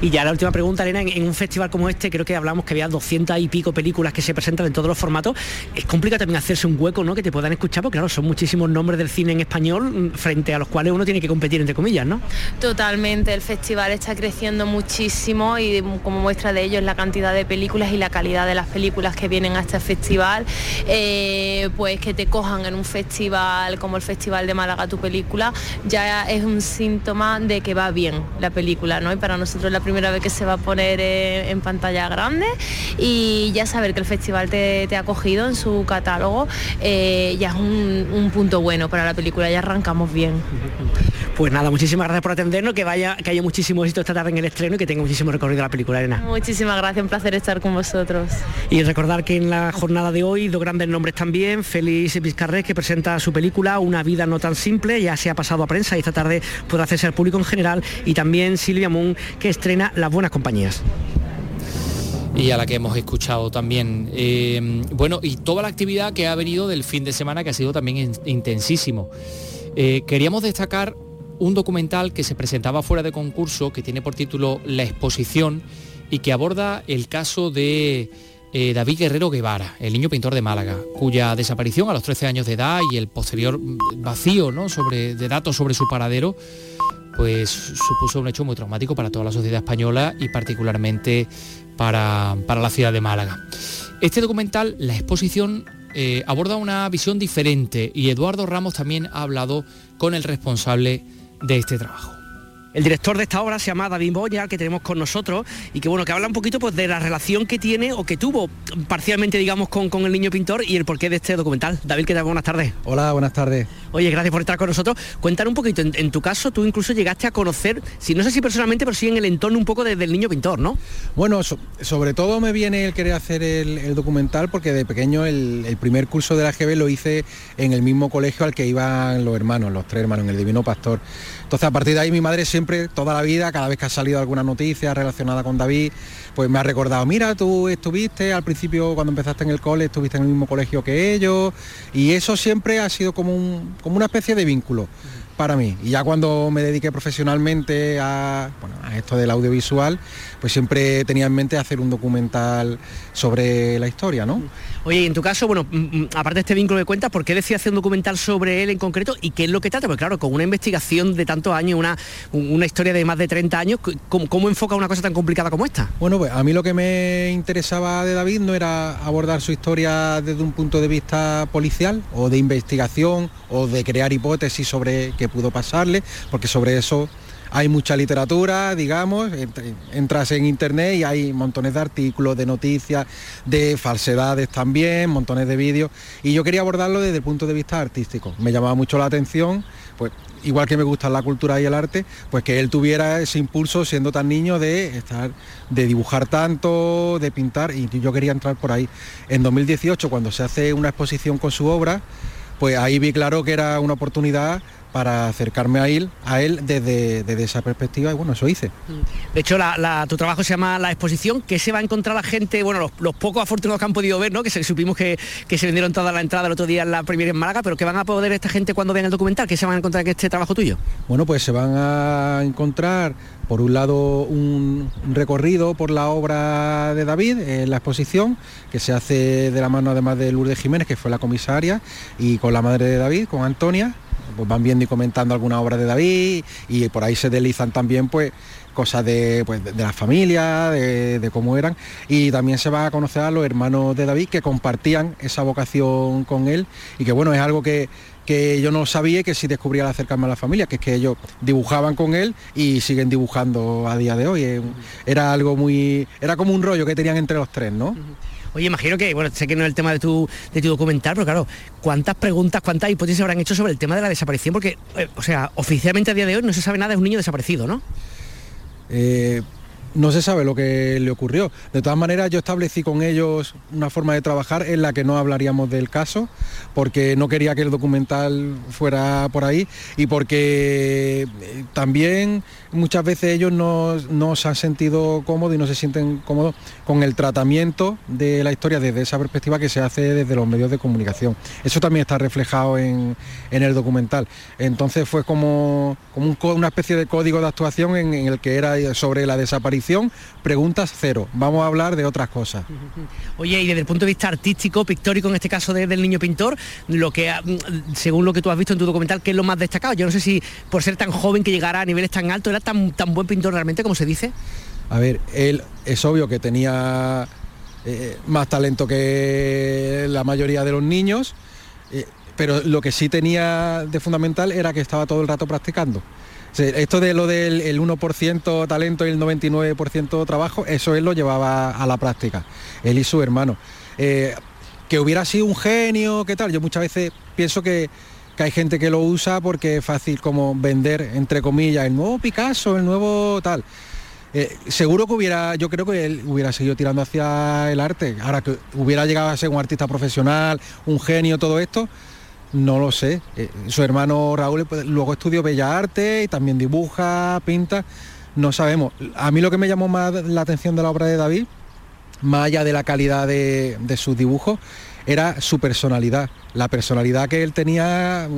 Y ya la última pregunta, Elena, en, un festival como este, creo que hablamos que había 200 y pico películas que se presentan en todos los formatos. Es complicado también hacerse un hueco, ¿no? Que te puedan escuchar, porque claro, son muchísimos nombres del cine en español mm, frente a los cuales uno tiene que competir, entre comillas, ¿no? Totalmente, el festival está creciendo muchísimo y como muestra de ello es la cantidad de películas y la calidad de las películas que vienen a este festival. Eh, pues que te cojan en un festival como el Festival de Málaga tu película ya es un síntoma de que va bien la película, ¿no? Y para nosotros primera vez que se va a poner eh, en pantalla grande y ya saber que el festival te, ha cogido en su catálogo eh, ya es un punto bueno para la película, ya arrancamos bien. Pues nada, muchísimas gracias por atendernos, que vaya, que haya muchísimo éxito esta tarde en el estreno y que tenga muchísimo recorrido la película, Elena. Muchísimas gracias, un placer estar con vosotros. Y recordar que en la jornada de hoy, dos grandes nombres también, Félix Vizcarrés, que presenta su película Una vida no tan simple, ya se ha pasado a prensa y esta tarde podrá hacerse al público en general, y también Silvia Moon, que estrena Las Buenas Compañías y a la que hemos escuchado también. Eh, bueno, y toda la actividad que ha venido del fin de semana, que ha sido también intensísimo. Eh, queríamos destacar un documental que se presentaba fuera de concurso, que tiene por título La exposición y que aborda el caso de eh, David Guerrero Guevara, el niño pintor de Málaga, cuya desaparición a los 13 años de edad y el posterior vacío ¿no? sobre, de datos sobre su paradero, pues supuso un hecho muy traumático para toda la sociedad española y particularmente para, la ciudad de Málaga. Este documental, la exposición, eh, aborda una visión diferente y Eduardo Ramos también ha hablado con el responsable de este trabajo. El director de esta obra se llama David Boya, que tenemos con nosotros, y que bueno, que habla un poquito pues, de la relación que tiene o que tuvo parcialmente, digamos, con, con el niño pintor y el porqué de este documental. David, ¿qué tal? Buenas tardes. Hola, buenas tardes. Oye, gracias por estar con nosotros. Cuéntanos un poquito, en, tu caso tú incluso llegaste a conocer, si no sé si personalmente, pero sí en el entorno un poco del niño pintor, ¿no? Bueno, sobre todo me viene el querer hacer el, documental porque de pequeño el, el, primer curso de la GB lo hice en el mismo colegio al que iban los hermanos, los tres hermanos, en el Divino Pastor. Entonces a partir de ahí mi madre siempre, toda la vida, cada vez que ha salido alguna noticia relacionada con David, pues me ha recordado, mira, tú estuviste al principio cuando empezaste en el cole, estuviste en el mismo colegio que ellos, y eso siempre ha sido como, un, como una especie de vínculo para mí. Y ya cuando me dediqué profesionalmente a, a esto del audiovisual, pues siempre tenía en mente hacer un documental sobre la historia, ¿no? Oye, en tu caso, bueno, mm, mm, aparte de este vínculo de cuentas, ¿por qué decías hacer un documental sobre él en concreto y qué es lo que trata? Porque claro, con una investigación de tantos años, una, una historia de más de 30 años, ¿cómo, enfoca una cosa tan complicada como esta? Bueno, pues a mí lo que me interesaba de David no era abordar su historia desde un punto de vista policial o de investigación o de crear hipótesis sobre qué pudo pasarle, porque sobre eso hay mucha literatura, digamos, entras en internet y hay montones de artículos, de noticias, de falsedades también, montones de vídeos, y yo quería abordarlo desde el punto de vista artístico. Me llamaba mucho la atención, pues igual que me gusta la cultura y el arte, pues que él tuviera ese impulso siendo tan niño de estar, de dibujar tanto, de pintar, y yo quería entrar por ahí. En 2018, cuando se hace una exposición con su obra, pues ahí vi claro que era una oportunidad para acercarme a él, a él desde, esa perspectiva y bueno, eso hice. De hecho, tu trabajo se llama La Exposición, que se va a encontrar la gente, bueno, los, pocos afortunados que han podido ver, ¿no? que supimos que, se vendieron toda la entrada el otro día en la primera en Málaga, pero que van a poder esta gente cuando vean el documental, que se van a encontrar en este trabajo tuyo. Bueno, pues se van a encontrar por un lado un recorrido por la obra de David en la exposición, que se hace de la mano además de Lourdes Jiménez, que fue la comisaria, y con la madre de David, con Antonia, pues van viendo y comentando alguna obra de David y por ahí se deslizan también pues cosas de, pues, de, la familia, de, cómo eran y también se va a conocer a los hermanos de David que compartían esa vocación con él y que bueno, es algo que, que yo no sabía que si descubría al acercarme a la familia, que es que ellos dibujaban con él y siguen dibujando a día de hoy. Era algo muy, era como un rollo que tenían entre los tres, ¿no? Oye, imagino que, bueno, sé que no es el tema de tu, de tu documental, pero claro, ¿cuántas preguntas, cuántas hipótesis habrán hecho sobre el tema de la desaparición? Porque, eh, o sea, oficialmente a día de hoy no se sabe nada, es un niño desaparecido, ¿no? Eh, no se sabe lo que le ocurrió. De todas maneras, yo establecí con ellos una forma de trabajar en la que no hablaríamos del caso, porque no quería que el documental fuera por ahí y porque eh, también muchas veces ellos no, se han sentido cómodos y no se sienten cómodos con el tratamiento de la historia desde esa perspectiva que se hace desde los medios de comunicación. Eso también está reflejado en, el documental. Entonces fue como, como una especie de código de actuación en, el que era sobre la desaparición, preguntas cero. Vamos a hablar de otras cosas. Oye, y desde el punto de vista artístico, pictórico, en este caso del niño pintor, lo que según lo que tú has visto en tu documental, ¿qué es lo más destacado? Yo no sé si por ser tan joven que llegara a niveles tan altos, tan, tan buen pintor realmente como se dice? A ver, él es obvio que tenía eh, más talento que la mayoría de los niños, eh, pero lo que sí tenía de fundamental era que estaba todo el rato practicando. esto de lo del 1% talento y el 99% trabajo, eso él lo llevaba a la práctica, él y su hermano. Eh, que hubiera sido un genio, ¿qué tal? Yo muchas veces pienso que que hay gente que lo usa porque es fácil como vender, entre comillas, el nuevo Picasso, el nuevo tal. Eh, seguro que hubiera, yo creo que él hubiera seguido tirando hacia el arte. Ahora que hubiera llegado a ser un artista profesional, un genio, todo esto, no lo sé. Eh, su hermano Raúl pues, luego estudió Bellas Artes y también dibuja, pinta. No sabemos. A mí lo que me llamó más la atención de la obra de David, más allá de la calidad de sus dibujos, era su personalidad. La personalidad que él tenía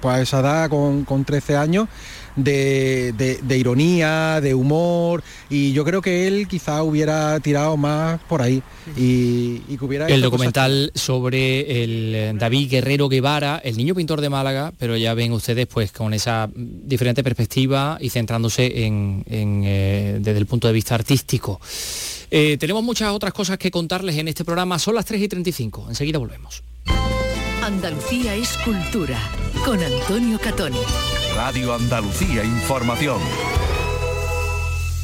pues, a esa edad, con, con 13 años, de, de- de ironía, de humor, y yo creo que él quizá hubiera tirado más por ahí y, y que hubiera... El cosas documental sobre el eh, David Guerrero Guevara, el niño pintor de Málaga, pero ya ven ustedes pues con esa mm, diferente perspectiva y centrándose en, en, eh, desde el punto de vista artístico. Eh, tenemos muchas otras cosas que contarles en este programa, son las 3 y 35, enseguida volvemos. Andalucía es cultura con Antonio Catoni. Radio Andalucía Información.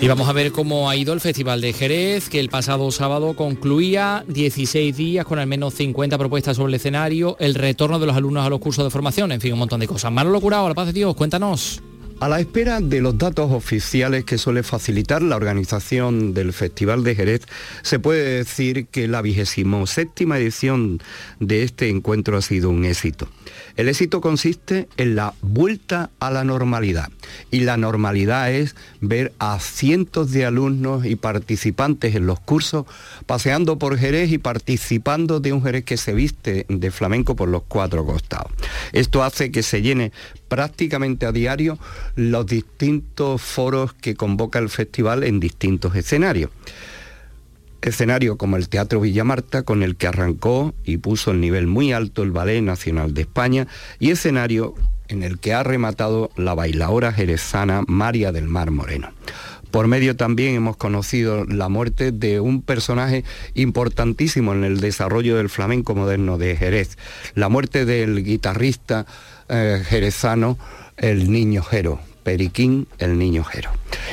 Y vamos a ver cómo ha ido el Festival de Jerez, que el pasado sábado concluía 16 días con al menos 50 propuestas sobre el escenario, el retorno de los alumnos a los cursos de formación, en fin, un montón de cosas. Manolo Curao, a la paz de Dios, cuéntanos. A la espera de los datos oficiales que suele facilitar la organización del Festival de Jerez, se puede decir que la vigésimo séptima edición de este encuentro ha sido un éxito. El éxito consiste en la vuelta a la normalidad y la normalidad es ver a cientos de alumnos y participantes en los cursos paseando por Jerez y participando de un Jerez que se viste de flamenco por los cuatro costados. Esto hace que se llene prácticamente a diario los distintos foros que convoca el festival en distintos escenarios. Escenario como el Teatro Villamarta, con el que arrancó y puso el nivel muy alto el Ballet Nacional de España, y escenario en el que ha rematado la bailadora jerezana María del Mar Moreno. Por medio también hemos conocido la muerte de un personaje importantísimo en el desarrollo del flamenco moderno de Jerez, la muerte del guitarrista eh, jerezano El Niño Jero, Periquín El Niño Jero.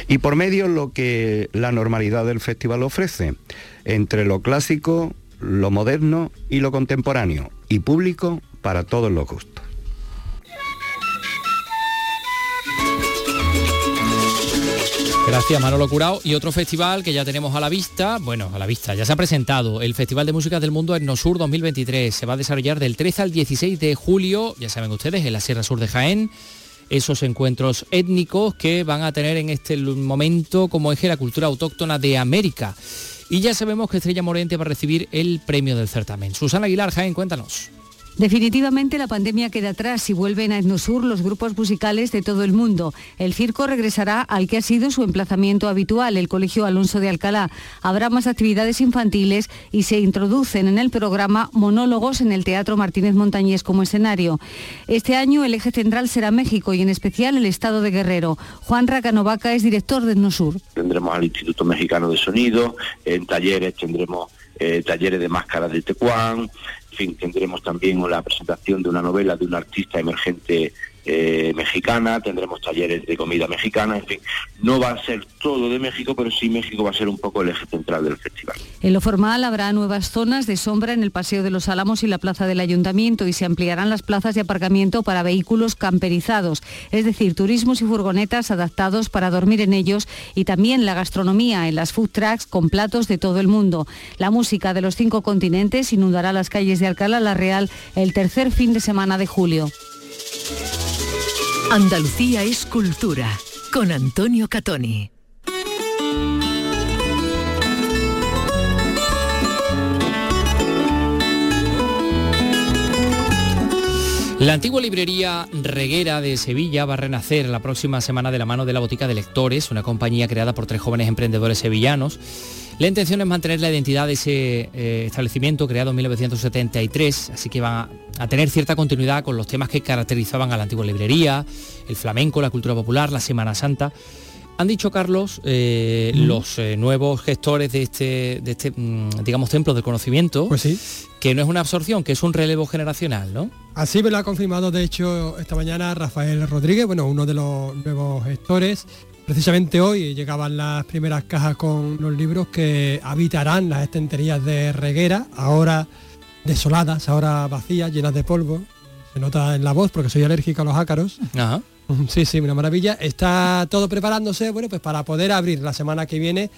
Y por medio lo que la normalidad del festival ofrece, entre lo clásico, lo moderno y lo contemporáneo, y público para todos los gustos. Gracias Manolo Curao. Y otro festival que ya tenemos a la vista, bueno, a la vista, ya se ha presentado, el Festival de Música del Mundo Etnosur 2023. Se va a desarrollar del 13 al 16 de julio, ya saben ustedes, en la Sierra Sur de Jaén. Esos encuentros étnicos que van a tener en este momento como eje la cultura autóctona de América. Y ya sabemos que Estrella Morente va a recibir el premio del certamen. Susana Aguilar, Jaén, cuéntanos. Definitivamente la pandemia queda atrás y vuelven a Etnosur los grupos musicales de todo el mundo. El circo regresará al que ha sido su emplazamiento habitual, el Colegio Alonso de Alcalá. Habrá más actividades infantiles y se introducen en el programa monólogos en el Teatro Martínez Montañés como escenario. Este año el eje central será México y en especial el estado de Guerrero. Juan Racanovaca es director de Etnosur. tendremos al Instituto Mexicano de Sonido, en talleres tendremos eh, talleres de máscaras de tecuán, fin, tendremos también la presentación de una novela de una artista emergente eh, mexicana, tendremos talleres de comida mexicana, en fin, no va a ser todo de México, pero sí México va a ser un poco el eje central del festival. En lo formal habrá nuevas zonas de sombra en el Paseo de los Álamos y la Plaza del Ayuntamiento y se ampliarán las plazas de aparcamiento para vehículos camperizados, es decir, turismos y furgonetas adaptados para dormir en ellos y también la gastronomía en las food trucks con platos de todo el mundo. La música de los cinco continentes inundará las calles de Alcalá la Real el tercer fin de semana de julio. Andalucía es cultura con Antonio Catoni. La antigua librería Reguera de Sevilla va a renacer la próxima semana de la mano de la Botica de Lectores, una compañía creada por tres jóvenes emprendedores sevillanos. La intención es mantener la identidad de ese eh, establecimiento creado en 1973, así que van a a tener cierta continuidad con los temas que caracterizaban a la antigua librería, el flamenco, la cultura popular, la Semana Santa. Han dicho, Carlos, eh, los eh, nuevos gestores de este, de este mm, digamos, templo del conocimiento, pues sí. que no es una absorción, que es un relevo generacional, ¿no? Así me lo ha confirmado, de hecho, esta mañana Rafael Rodríguez, bueno, uno de los nuevos gestores. Precisamente hoy llegaban las primeras cajas con los libros que habitarán las estanterías de Reguera, ahora desoladas, ahora vacías, llenas de polvo. Se nota en la voz porque soy alérgico a los ácaros. Ajá. Sí, sí, una maravilla. Está todo preparándose, bueno, pues para poder abrir la semana que viene,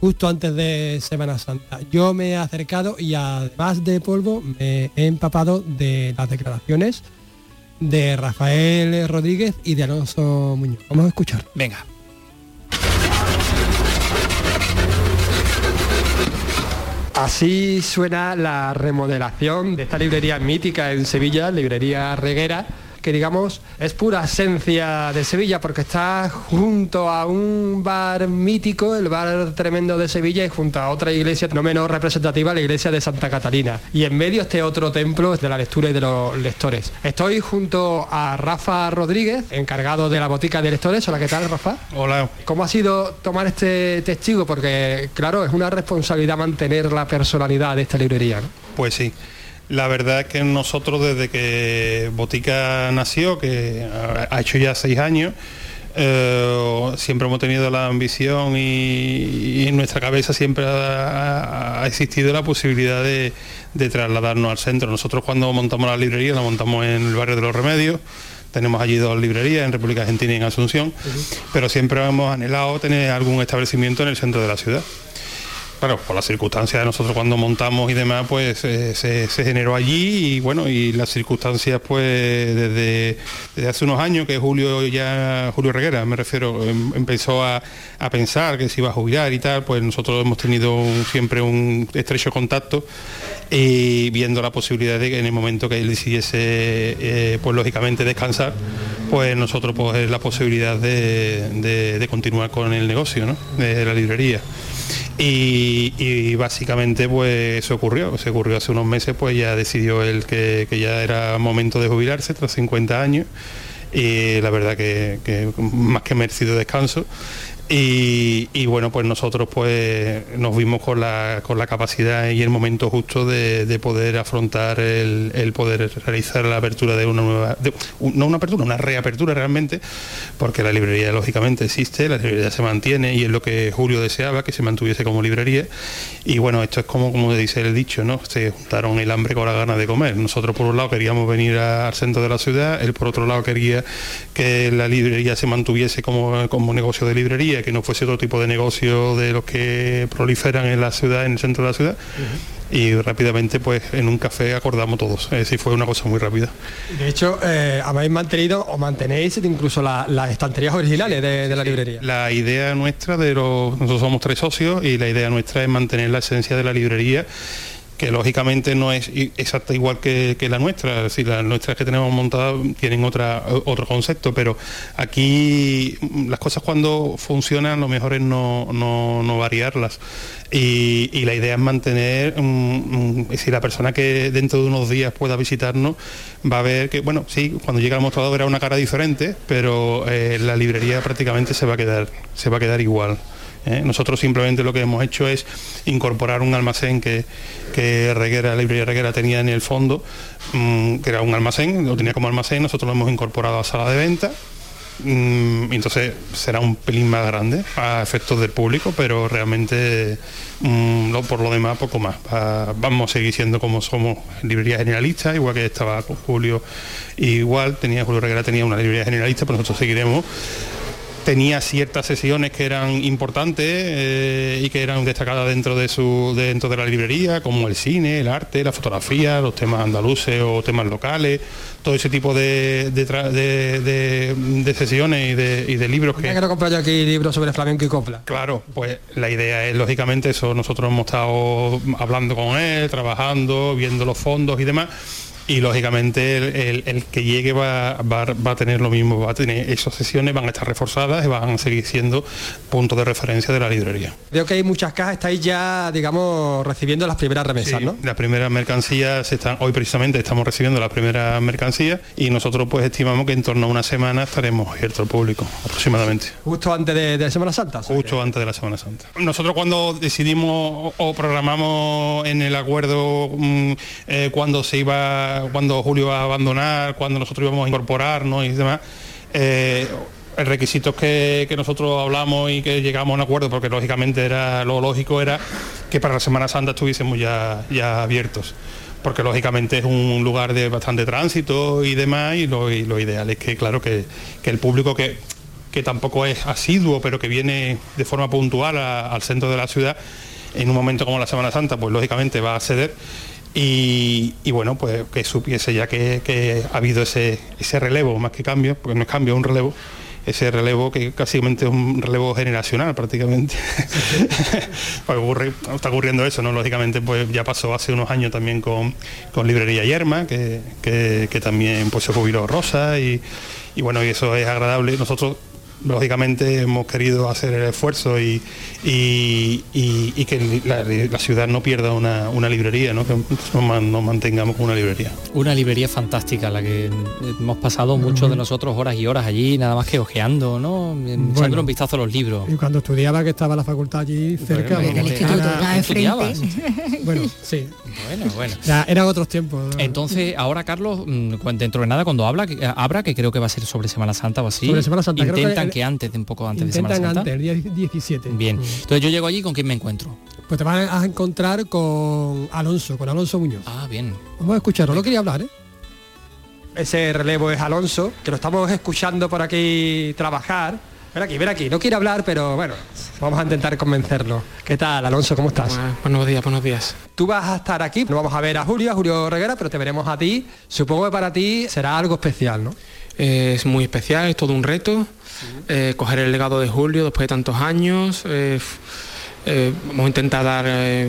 justo antes de Semana Santa. Yo me he acercado y además de polvo me he empapado de las declaraciones de Rafael Rodríguez y de Alonso Muñoz. Vamos a escuchar. Venga. Así suena la remodelación de esta librería mítica en Sevilla, librería Reguera que digamos es pura esencia de Sevilla porque está junto a un bar mítico, el bar tremendo de Sevilla y junto a otra iglesia no menos representativa, la iglesia de Santa Catalina. Y en medio este otro templo de la lectura y de los lectores. Estoy junto a Rafa Rodríguez, encargado de la botica de lectores. Hola, ¿qué tal, Rafa? Hola. ¿Cómo ha sido tomar este testigo? Porque, claro, es una responsabilidad mantener la personalidad de esta librería. ¿no? Pues sí. La verdad es que nosotros desde que Botica nació, que ha hecho ya seis años, eh, siempre hemos tenido la ambición y, y en nuestra cabeza siempre ha, ha existido la posibilidad de, de, trasladarnos al centro. Nosotros cuando montamos la librería la montamos en el barrio de los Remedios. Tenemos allí dos librerías en República Argentina y en Asunción, uh -huh. pero siempre hemos anhelado tener algún establecimiento en el centro de la ciudad claro, por las circunstancias de nosotros cuando montamos y demás, pues eh, se, generó allí y bueno, y las circunstancias pues desde, hace unos años que Julio ya, Julio Reguera me refiero, em, empezó a, pensar que se iba a jubilar y tal, pues nosotros hemos tenido siempre un estrecho contacto y viendo la posibilidad de que en el momento que él decidiese, eh, pues lógicamente descansar, pues nosotros pues la posibilidad de, de continuar con el negocio, ¿no? De la librería. Y, básicamente pues se ocurrió, se ocurrió hace unos meses, pues ya decidió él que, que ya era momento de jubilarse tras 50 años. Y la verdad que, que más que merecido descanso y, bueno, pues nosotros pues nos vimos con la, con la capacidad y el momento justo de, de poder afrontar el, poder realizar la apertura de una nueva, no una apertura, una reapertura realmente, porque la librería lógicamente existe, la librería se mantiene y es lo que Julio deseaba, que se mantuviese como librería. Y bueno, esto es como, como dice el dicho, ¿no? Se juntaron el hambre con la ganas de comer. Nosotros por un lado queríamos venir al centro de la ciudad, él por otro lado quería que la librería se mantuviese como, como negocio de librería que no fuese otro tipo de negocio de los que proliferan en la ciudad, en el centro de la ciudad. Uh -huh. Y rápidamente, pues en un café acordamos todos. Es decir, fue una cosa muy rápida. De hecho, eh, habéis mantenido o mantenéis incluso las la estanterías originales de, de, la librería. La idea nuestra de los. Nosotros somos tres socios y la idea nuestra es mantener la esencia de la librería que lógicamente no es exacta igual que, la nuestra, es decir, las nuestras que tenemos montadas tienen otra, otro concepto, pero aquí las cosas cuando funcionan lo mejor es no, no, no variarlas. Y, la idea es mantener, um, um, si la persona que dentro de unos días pueda visitarnos va a ver que, bueno, sí, cuando llega al mostrador verá una cara diferente, pero eh, la librería prácticamente se va a quedar, se va a quedar igual. ¿Eh? Nosotros simplemente lo que hemos hecho es incorporar un almacén que, que Reguera, la librería Reguera tenía en el fondo, mmm, que era un almacén, lo tenía como almacén, nosotros lo hemos incorporado a sala de venta. Mmm, entonces será un pelín más grande a efectos del público, pero realmente mmm, lo, por lo demás poco más. Vamos a seguir siendo como somos librería generalista, igual que estaba con Julio, igual tenía Julio Reguera tenía una librería generalista, pero nosotros seguiremos tenía ciertas sesiones que eran importantes eh, y que eran destacadas dentro de su dentro de la librería, como el cine, el arte, la fotografía, los temas andaluces o temas locales, todo ese tipo de, de, de, de sesiones y de, y de libros que... que no comprar yo aquí libros sobre flamenco y copla. Claro, pues la idea es lógicamente eso, nosotros hemos estado hablando con él, trabajando, viendo los fondos y demás y lógicamente el, el- el que llegue va, va- va a tener lo mismo, va a tener esas sesiones, van a estar reforzadas y van a seguir siendo puntos de referencia de la librería. Veo que hay muchas cajas, estáis ya, digamos, recibiendo las primeras remesas, Sí, ¿no? Las primeras mercancías están, hoy precisamente estamos recibiendo las primeras mercancías y nosotros pues estimamos que en torno a una semana estaremos abiertos al público, aproximadamente. Justo antes de, de Semana Santa. Justo antes de la Semana Santa. Nosotros cuando decidimos o- o programamos en el acuerdo mm, eh, cuando se iba, cuando Julio va a abandonar, cuando nosotros íbamos a incorporarnos y demás, eh, el requisito que, nosotros hablamos y que llegamos a un acuerdo, porque lógicamente era lo lógico era que para la Semana Santa estuviésemos ya, ya abiertos. Porque lógicamente es un lugar de bastante tránsito y demás, y lo, ideal es que, claro, que, que el público que, que tampoco es asiduo, pero que viene de forma puntual al centro de la ciudad, en un momento como la Semana Santa, pues lógicamente va a acceder. Y, bueno, pues que supiese ya que, que ha habido ese, ese relevo, más que cambio, porque no es cambio, es un relevo, ese relevo que casi es un relevo generacional prácticamente. Pues ocurre- está ocurriendo eso, ¿no? Lógicamente pues ya pasó hace unos años también con, con Librería Yerma, que, que- que también pues se jubiló Rosa y, y bueno, y eso es agradable. Nosotros lógicamente hemos querido hacer el esfuerzo y, y- y- y que la, la ciudad no pierda una, una librería, ¿no? que nos, man- nos mantengamos con una librería. Una librería fantástica, la que hemos pasado muchos de nosotros horas y horas allí, nada más que ojeando, ¿no? Echándole un vistazo a los libros. Y cuando estudiaba que estaba la facultad allí cerca. Bueno, vamos, el instituto, era-. Bueno, sí. Bueno, bueno. Ya eran otros tiempos. Entonces, ahora Carlos, mm, dentro de nada, cuando habla, que- eh, abra, que creo que va a ser sobre Semana Santa o así, Sobre Semana Santa, que intentan el- que, antes, de un poco antes de Intentan Semana Santa. antes, el día 17. Bien, entonces yo llego allí con quién me encuentro. Pues te vas a encontrar con Alonso, con Alonso Muñoz. Ah, bien. Vamos a escucharlo, no quería hablar, ¿eh? Ese relevo es Alonso, que lo estamos escuchando por aquí trabajar. Ven aquí, ven aquí, no quiere hablar, pero bueno, vamos a intentar convencerlo. ¿Qué tal, Alonso? ¿Cómo estás? Buenos días, buenos días. Tú vas a estar aquí, no vamos a ver a Julio, a Julio Reguera, pero te veremos a ti. Supongo que para ti será algo especial, ¿no? Es muy especial, es todo un reto. eh, coger el legado de Julio después de tantos años. eh, eh, vamos a intentar dar eh,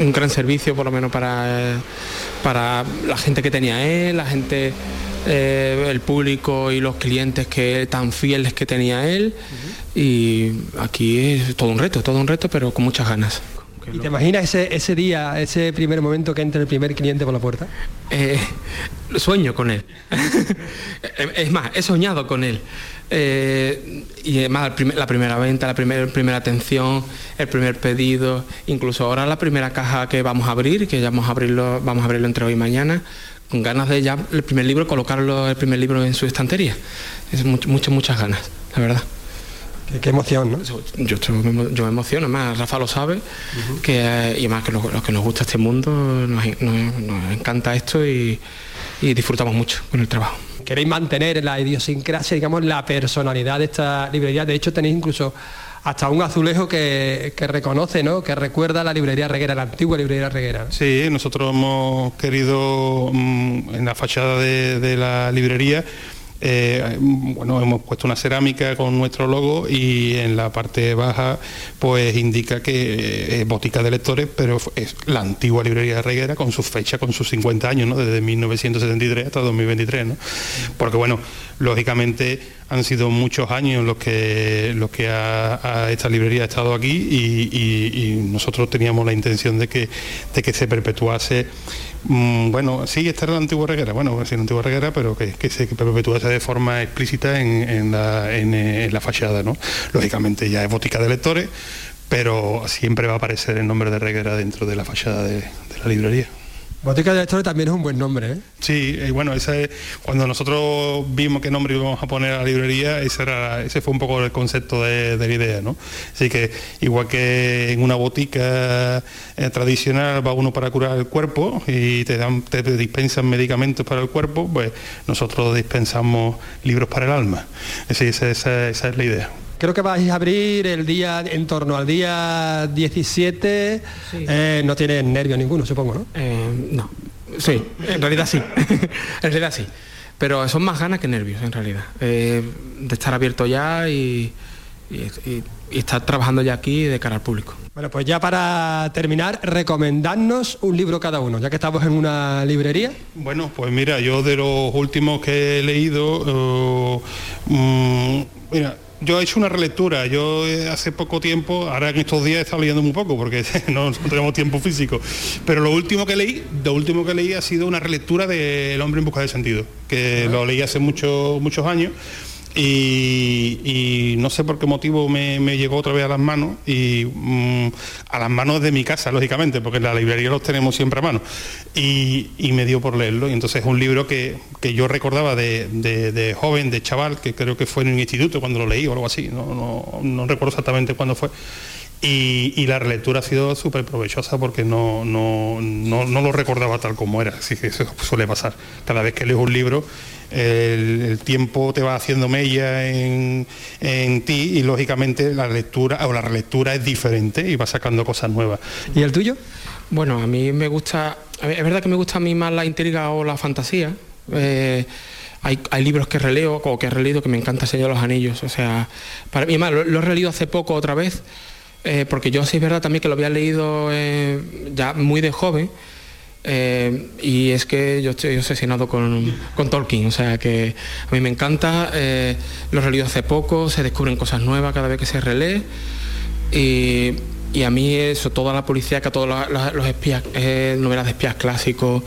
un gran servicio, por lo menos para, eh, para la gente que tenía él, la gente, eh, el público y los clientes que tan fieles que tenía él. Y aquí es todo un reto, todo un reto, pero con muchas ganas. ¿Y te imaginas ese, ese día, ese primer momento que entre el primer cliente por la puerta? Eh, sueño con él. es más, he soñado con él. Eh, y además primer- la primera venta, la primera, primera atención, el primer pedido, incluso ahora la primera caja que vamos a abrir, que ya vamos a abrirlo, vamos a abrirlo entre hoy y mañana, ganas de ya el primer libro, colocarlo el primer libro en su estantería. Es mucho, muchas, muchas ganas, la verdad. Qué, emoción, ¿no? Yo, yo me emociono, además Rafa lo sabe, que, eh, y además que lo, lo que nos gusta este mundo, nos, nos- nos encanta esto y, y disfrutamos mucho con el trabajo. Queréis mantener la idiosincrasia, digamos, la personalidad de esta librería. De hecho, tenéis incluso hasta un azulejo que, que reconoce, ¿no? Que recuerda la librería Reguera, la antigua librería Reguera. Sí, nosotros hemos querido mm, en la fachada de, de la librería. Eh, bueno, hemos puesto una cerámica con nuestro logo y en la parte baja pues indica que es botica de lectores, pero es la antigua librería de Reguera con su fecha, con sus 50 años, ¿no? desde 1973 hasta 2023. ¿no? Porque bueno, lógicamente han sido muchos años los que, los que ha- esta librería ha estado aquí y, y- y nosotros teníamos la intención de que, de que se perpetuase, mm, bueno, sí, esta era la antigua reguera, bueno, sí, la antigua reguera, pero que, se perpetuase de forma explícita eh, en la fachada, ¿no? Lógicamente ya es botica de lectores, pero siempre va a aparecer el nombre de reguera dentro de la fachada de la librería. Botica de lectores también es un buen nombre, ¿eh? Sí, y bueno, ese, cuando nosotros vimos qué nombre íbamos a poner a la librería, ese, era, ese fue un poco el concepto de, la idea, ¿no? Así que igual que en una botica eh, tradicional va uno para curar el cuerpo y te dan, dispensan medicamentos para el cuerpo, pues nosotros dispensamos libros para el alma. Esa es la idea. Creo que vais a abrir el día en torno al día 17. Eh, no tiene nervio ninguno, supongo, ¿no? Eh, no, sí, en realidad sí, en realidad sí. Pero son más ganas que nervios, en realidad. Eh, de estar abierto ya y, y, está trabajando ya aquí de cara al público. Bueno, pues ya para terminar, recomendarnos un libro cada uno, ya que estamos en una librería. Bueno, pues mira, yo de los últimos que he leído, eh, mm, mira, yo he hecho una relectura, yo eh, hace poco tiempo, ahora en estos días he estado leyendo muy poco porque no, tenemos tiempo físico, pero lo último que leí, lo último que leí ha sido una relectura de El hombre en busca de sentido, que lo leí hace muchos muchos años y, no sé por qué motivo me, llegó otra vez a las manos y mm, a las manos de mi casa, lógicamente, porque en la librería los tenemos siempre a mano. Y, me dio por leerlo. Y entonces es un libro que, yo recordaba de, joven, de chaval, que creo que fue en un instituto cuando lo leí o algo así, no, recuerdo exactamente cuándo fue. Y, la relectura ha sido súper provechosa porque no, no, no, lo recordaba tal como era, así que eso suele pasar. Cada vez que leo un libro el, tiempo te va haciendo mella en, ti y lógicamente la lectura o la relectura es diferente y va sacando cosas nuevas. ¿Y el tuyo? Bueno, a mí me gusta, es verdad que me gusta a mí más la intriga o la fantasía. Eh, hay, libros que releo o que he releído que me encanta Señor de los Anillos. O sea, para mí, más, lo, he releído hace poco otra vez, eh, porque yo sí es verdad también que lo había leído eh, ya muy de joven eh, y es que yo estoy obsesionado con, Tolkien, o sea que a mí me encanta, eh, lo hace poco, se descubren cosas nuevas cada vez que se relee y, a mí eso, toda la policía, que todos los, espías, eh, novelas de espías clásicos,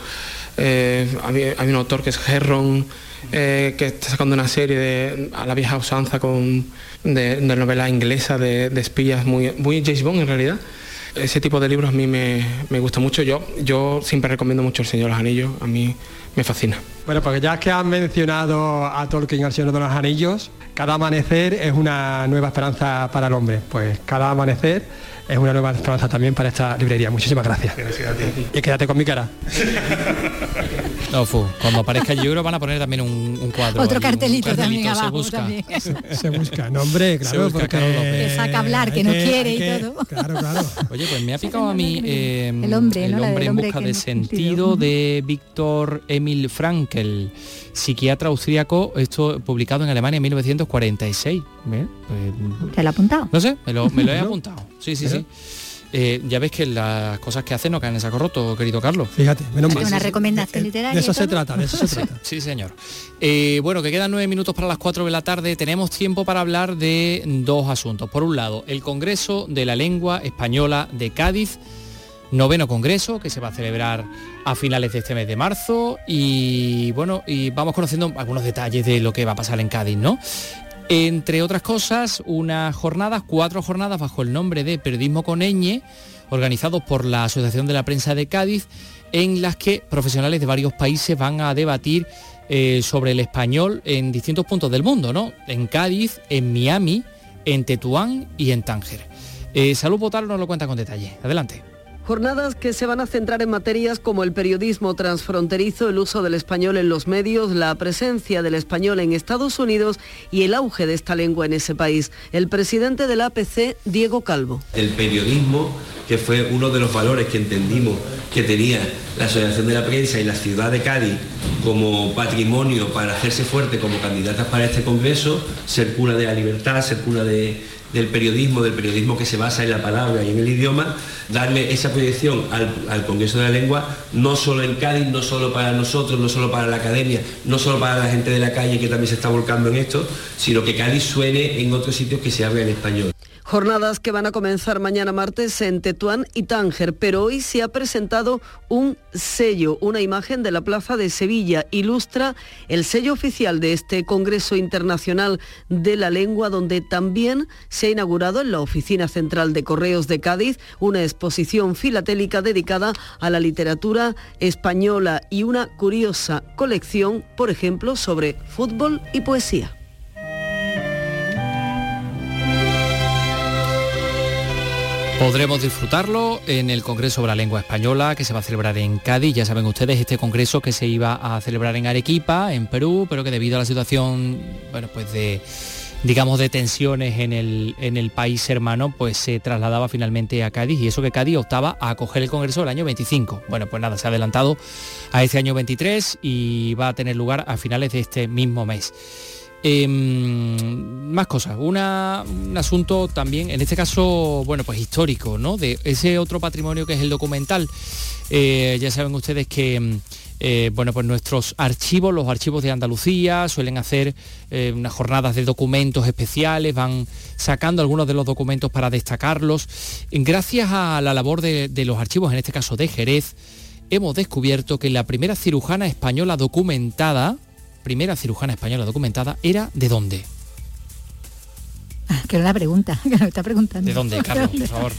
hay, un autor que es Herron, que está sacando una serie de, a la vieja usanza con, de, novela inglesa de, de espías, muy, muy James Bond en realidad. Ese tipo de libros a mí me, gusta mucho. Yo, yo siempre recomiendo mucho El Señor de los Anillos, a mí me fascina. Bueno, porque ya que has mencionado a Tolkien, al Señor de los Anillos, cada amanecer es una nueva esperanza para el hombre. Pues cada amanecer es una nueva esperanza también para esta librería. Muchísimas gracias. Y quédate con mi cara. No, cuando aparezca el libro van a poner también un, cuadro. Otro cartelito también abajo. Se busca. Se, busca, nombre, claro, porque que saca hablar, que, no quiere y todo. Claro, claro. Oye, pues me ha picado a mí el hombre, el ¿no? hombre en busca de sentido de Víctor Emil Frankel psiquiatra austríaco, esto publicado en Alemania en 1946. Pues, ¿Te lo ha apuntado? No sé, me lo, he apuntado. Sí, sí, sí. Eh, ya ves que las cosas que hacen no caen en saco roto, querido Carlos. Fíjate, menos mal. Una recomendación literaria. De eso se trata, de eso se trata. sí, señor. Eh, bueno, que quedan nueve minutos para las cuatro de la tarde. Tenemos tiempo para hablar de dos asuntos. Por un lado, el Congreso de la Lengua Española de Cádiz noveno congreso que se va a celebrar a finales de este mes de marzo y bueno, y vamos conociendo algunos detalles de lo que va a pasar en Cádiz, ¿no? Entre otras cosas, unas jornadas, cuatro jornadas bajo el nombre de Periodismo con Eñe, organizados por la Asociación de la Prensa de Cádiz, en las que profesionales de varios países van a debatir eh, sobre el español en distintos puntos del mundo, ¿no? En Cádiz, en Miami, en Tetuán y en Tánger. Eh, Salud Botal nos lo cuenta con detalle. Adelante. Jornadas que se van a centrar en materias como el periodismo transfronterizo, el uso del español en los medios, la presencia del español en Estados Unidos y el auge de esta lengua en ese país. El presidente del APC, Diego Calvo. El periodismo, que fue uno de los valores que entendimos que tenía la Asociación de la Prensa y la ciudad de Cádiz como patrimonio para hacerse fuerte como candidatas para este Congreso, ser cuna de la libertad, ser cuna de, del periodismo, del periodismo que se basa en la palabra y en el idioma, darle esa proyección al, Congreso de la Lengua, no solo en Cádiz, no solo para nosotros, no solo para la academia, no solo para la gente de la calle que también se está volcando en esto, sino que Cádiz suene en otros sitios que se hable en español. Jornadas que van a comenzar mañana martes en Tetuán y Tánger, pero hoy se ha presentado un sello, una imagen de la Plaza de Sevilla. Ilustra el sello oficial de este Congreso Internacional de la Lengua, donde también se ha inaugurado en la Oficina Central de Correos de Cádiz una exposición filatélica dedicada a la literatura española y una curiosa colección, por ejemplo, sobre fútbol y poesía. Podremos disfrutarlo en el Congreso sobre la Lengua Española que se va a celebrar en Cádiz. Ya saben ustedes, este congreso que se iba a celebrar en Arequipa, en Perú, pero que debido a la situación, bueno, pues de digamos de tensiones en el, en el país hermano, pues se trasladaba finalmente a Cádiz y eso que Cádiz optaba a acoger el Congreso del año 25. Bueno, pues nada, se ha adelantado a este año 23 y va a tener lugar a finales de este mismo mes. Em, más cosas, un asunto también, en este caso, bueno, pues histórico, ¿no? De ese otro patrimonio que es el documental. Eh, ya saben ustedes que em, eh, bueno, pues nuestros archivos, los archivos de Andalucía, suelen hacer eh, unas jornadas de documentos especiales, van sacando algunos de los documentos para destacarlos. Gracias a la labor de los archivos, en este caso de Jerez, hemos descubierto que la primera cirujana española documentada, primera cirujana española documentada, era de dónde. Ah, que era la pregunta, que me está preguntando. ¿De dónde, Carlos, por favor?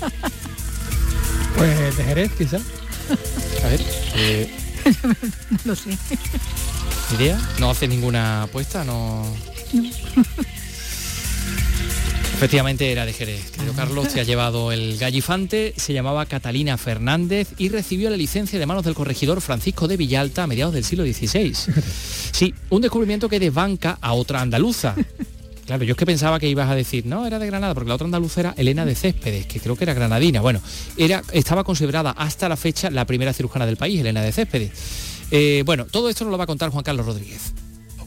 Pues de Jerez, quizá. A ver. eh, no lo sé. ¿Idea? ¿No hace ninguna apuesta? No. Efectivamente era de Jerez. Querido Carlos, te ha llevado el gallifante, se llamaba Catalina Fernández y recibió la licencia de manos del corregidor Francisco de Villalta a mediados del siglo XVI. Sí, un descubrimiento que desbanca a otra andaluza. Claro, yo es que pensaba que ibas a decir, no, era de Granada, porque la otra andaluza era Elena de Céspedes, que creo que era granadina. Bueno, era, estaba considerada hasta la fecha la primera cirujana del país, Elena de Céspedes. Eh, bueno, todo esto nos lo va a contar Juan Carlos Rodríguez.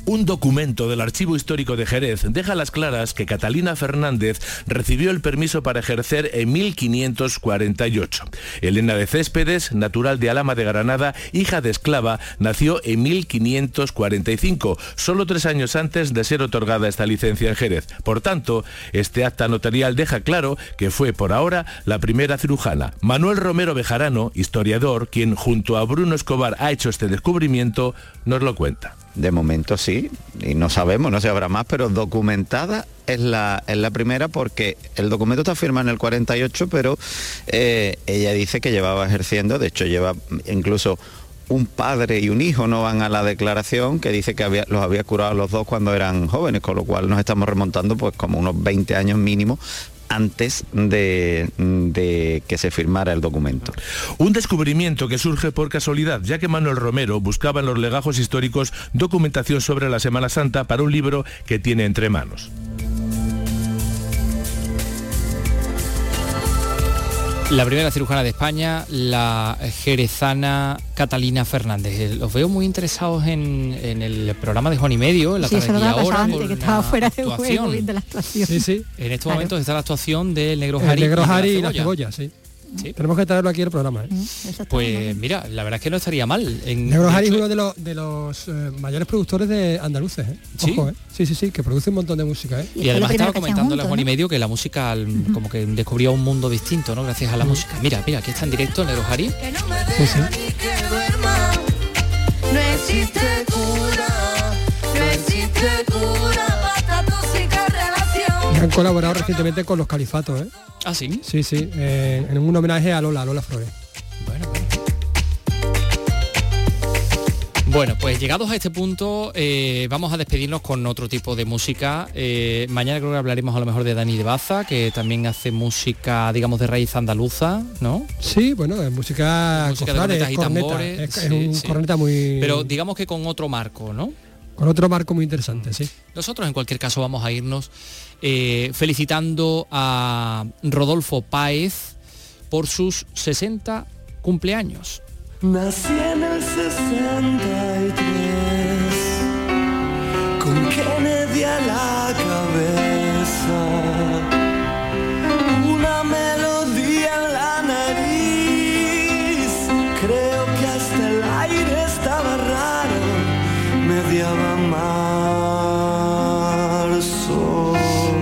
Un documento del Archivo Histórico de Jerez deja las claras que Catalina Fernández recibió el permiso para ejercer en 1548. Elena de Céspedes, natural de Alama de Granada, hija de esclava, nació en 1545, solo tres años antes de ser otorgada esta licencia en Jerez. Por tanto, este acta notarial deja claro que fue por ahora la primera cirujana. Manuel Romero Bejarano, historiador, quien junto a Bruno Escobar ha hecho este descubrimiento, nos lo cuenta. De momento sí, y no sabemos, no se habrá más, pero documentada es la, es la primera porque el documento está firmado en el 48, pero eh, ella dice que llevaba ejerciendo, de hecho lleva incluso un padre y un hijo no van a la declaración que dice que los había curado a los dos cuando eran jóvenes, con lo cual nos estamos remontando pues como unos 20 años mínimo antes de, que se firmara el documento. Un descubrimiento que surge por casualidad, ya que Manuel Romero buscaba en los legajos históricos documentación sobre la Semana Santa para un libro que tiene entre manos. La primera cirujana de España, la jerezana Catalina Fernández. Eh, Los veo muy interesados en, en el programa de Juan y Medio, en la Sí, eso tarde pasado ahora, antes, que estaba fuera de juego viendo la actuación. Sí, sí. En estos Claro. momentos está la actuación del Negro El Jari. negro Harry y la cebolla, sí. Tenemos que traerlo aquí al programa. ¿eh? Pues mira, la verdad es que no estaría mal. En, Negro de Harry es uno de los, de los eh, mayores productores de andaluces. ¿eh? ¿Sí? Ojo, ¿eh? sí, sí, sí, que produce un montón de música. ¿eh? Y además estaba comentándole a Juan y Medio que la música al- como que descubría un mundo distinto, ¿no? Gracias a la música. Mira, mira, aquí está en directo el Negro. No existe cura, no existe cura colaborado recientemente con los califatos. ¿eh? Ah, sí. Sí, sí, eh, en un homenaje a Lola, a Lola Flores. Bueno, pues llegados a este punto, eh, vamos a despedirnos con otro tipo de música. Eh, mañana creo que hablaremos a lo mejor de Dani de Baza, que también hace música, digamos, de raíz andaluza, ¿no? Sí, bueno, es música, Música de cornetas y corneta, tambores, es, es sí, un sí. corneta muy... Pero digamos que con otro marco, ¿no? con otro marco muy interesante, sí. Nosotros en cualquier caso vamos a irnos eh, felicitando a Rodolfo Páez por sus 60 cumpleaños. Nací en el 63 con Kennedy a la cabeza,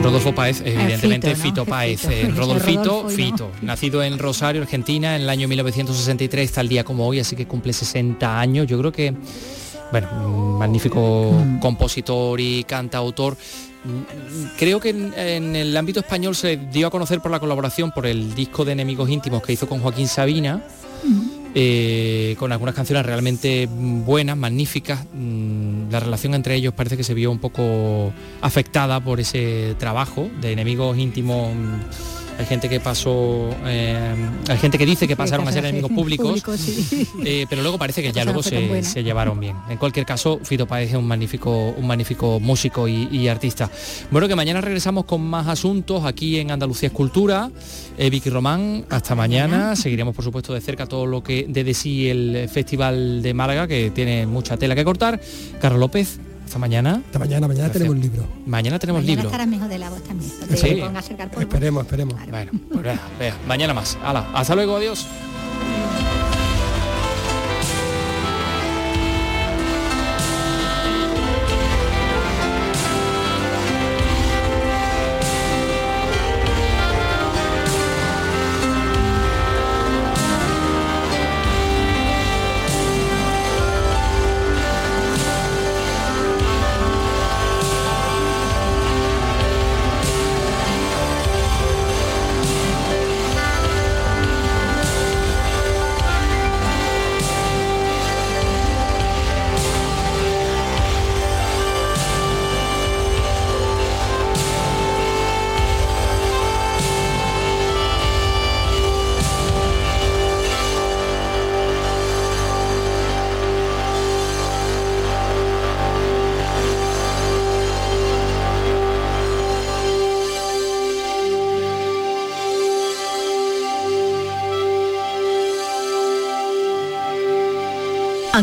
Rodolfo Páez, evidentemente Fito, ¿no? Fito Páez, Fito. eh, soy Rodolfito, Rodolfo no. Fito, nacido en Rosario, Argentina, en el año 1963, tal día como hoy, así que cumple 60 años. Yo creo que, bueno, un magnífico Mm. compositor y cantautor. Mm, Creo que en, en el ámbito español se dio a conocer por la colaboración por el disco de Enemigos Íntimos que hizo con Joaquín Sabina. eh, con algunas canciones realmente buenas, magníficas. Mm, La relación entre ellos parece que se vio un poco afectada por ese trabajo de enemigos íntimos. Hay gente que pasó, eh, hay gente que dice que pasaron a ser enemigos públicos, sí. eh, pero luego parece que ya luego se, llevaron bien. En cualquier caso, Fito Páez es un magnífico, un magnífico músico y, y artista. Bueno, que mañana regresamos con más asuntos aquí en Andalucía Escultura. Eh, Vicky Román, hasta mañana. Seguiremos, por supuesto, de cerca todo lo que dé de sí el Festival de Málaga, que tiene mucha tela que cortar. Carlos López, Hasta mañana. Hasta mañana, mañana Gracias. tenemos libro. Mañana tenemos Mañana libro. estará mejor de la voz también. Sí. Esperemos, esperemos. Bueno, pues vea, vea, mañana más. Hala, hasta luego, adiós.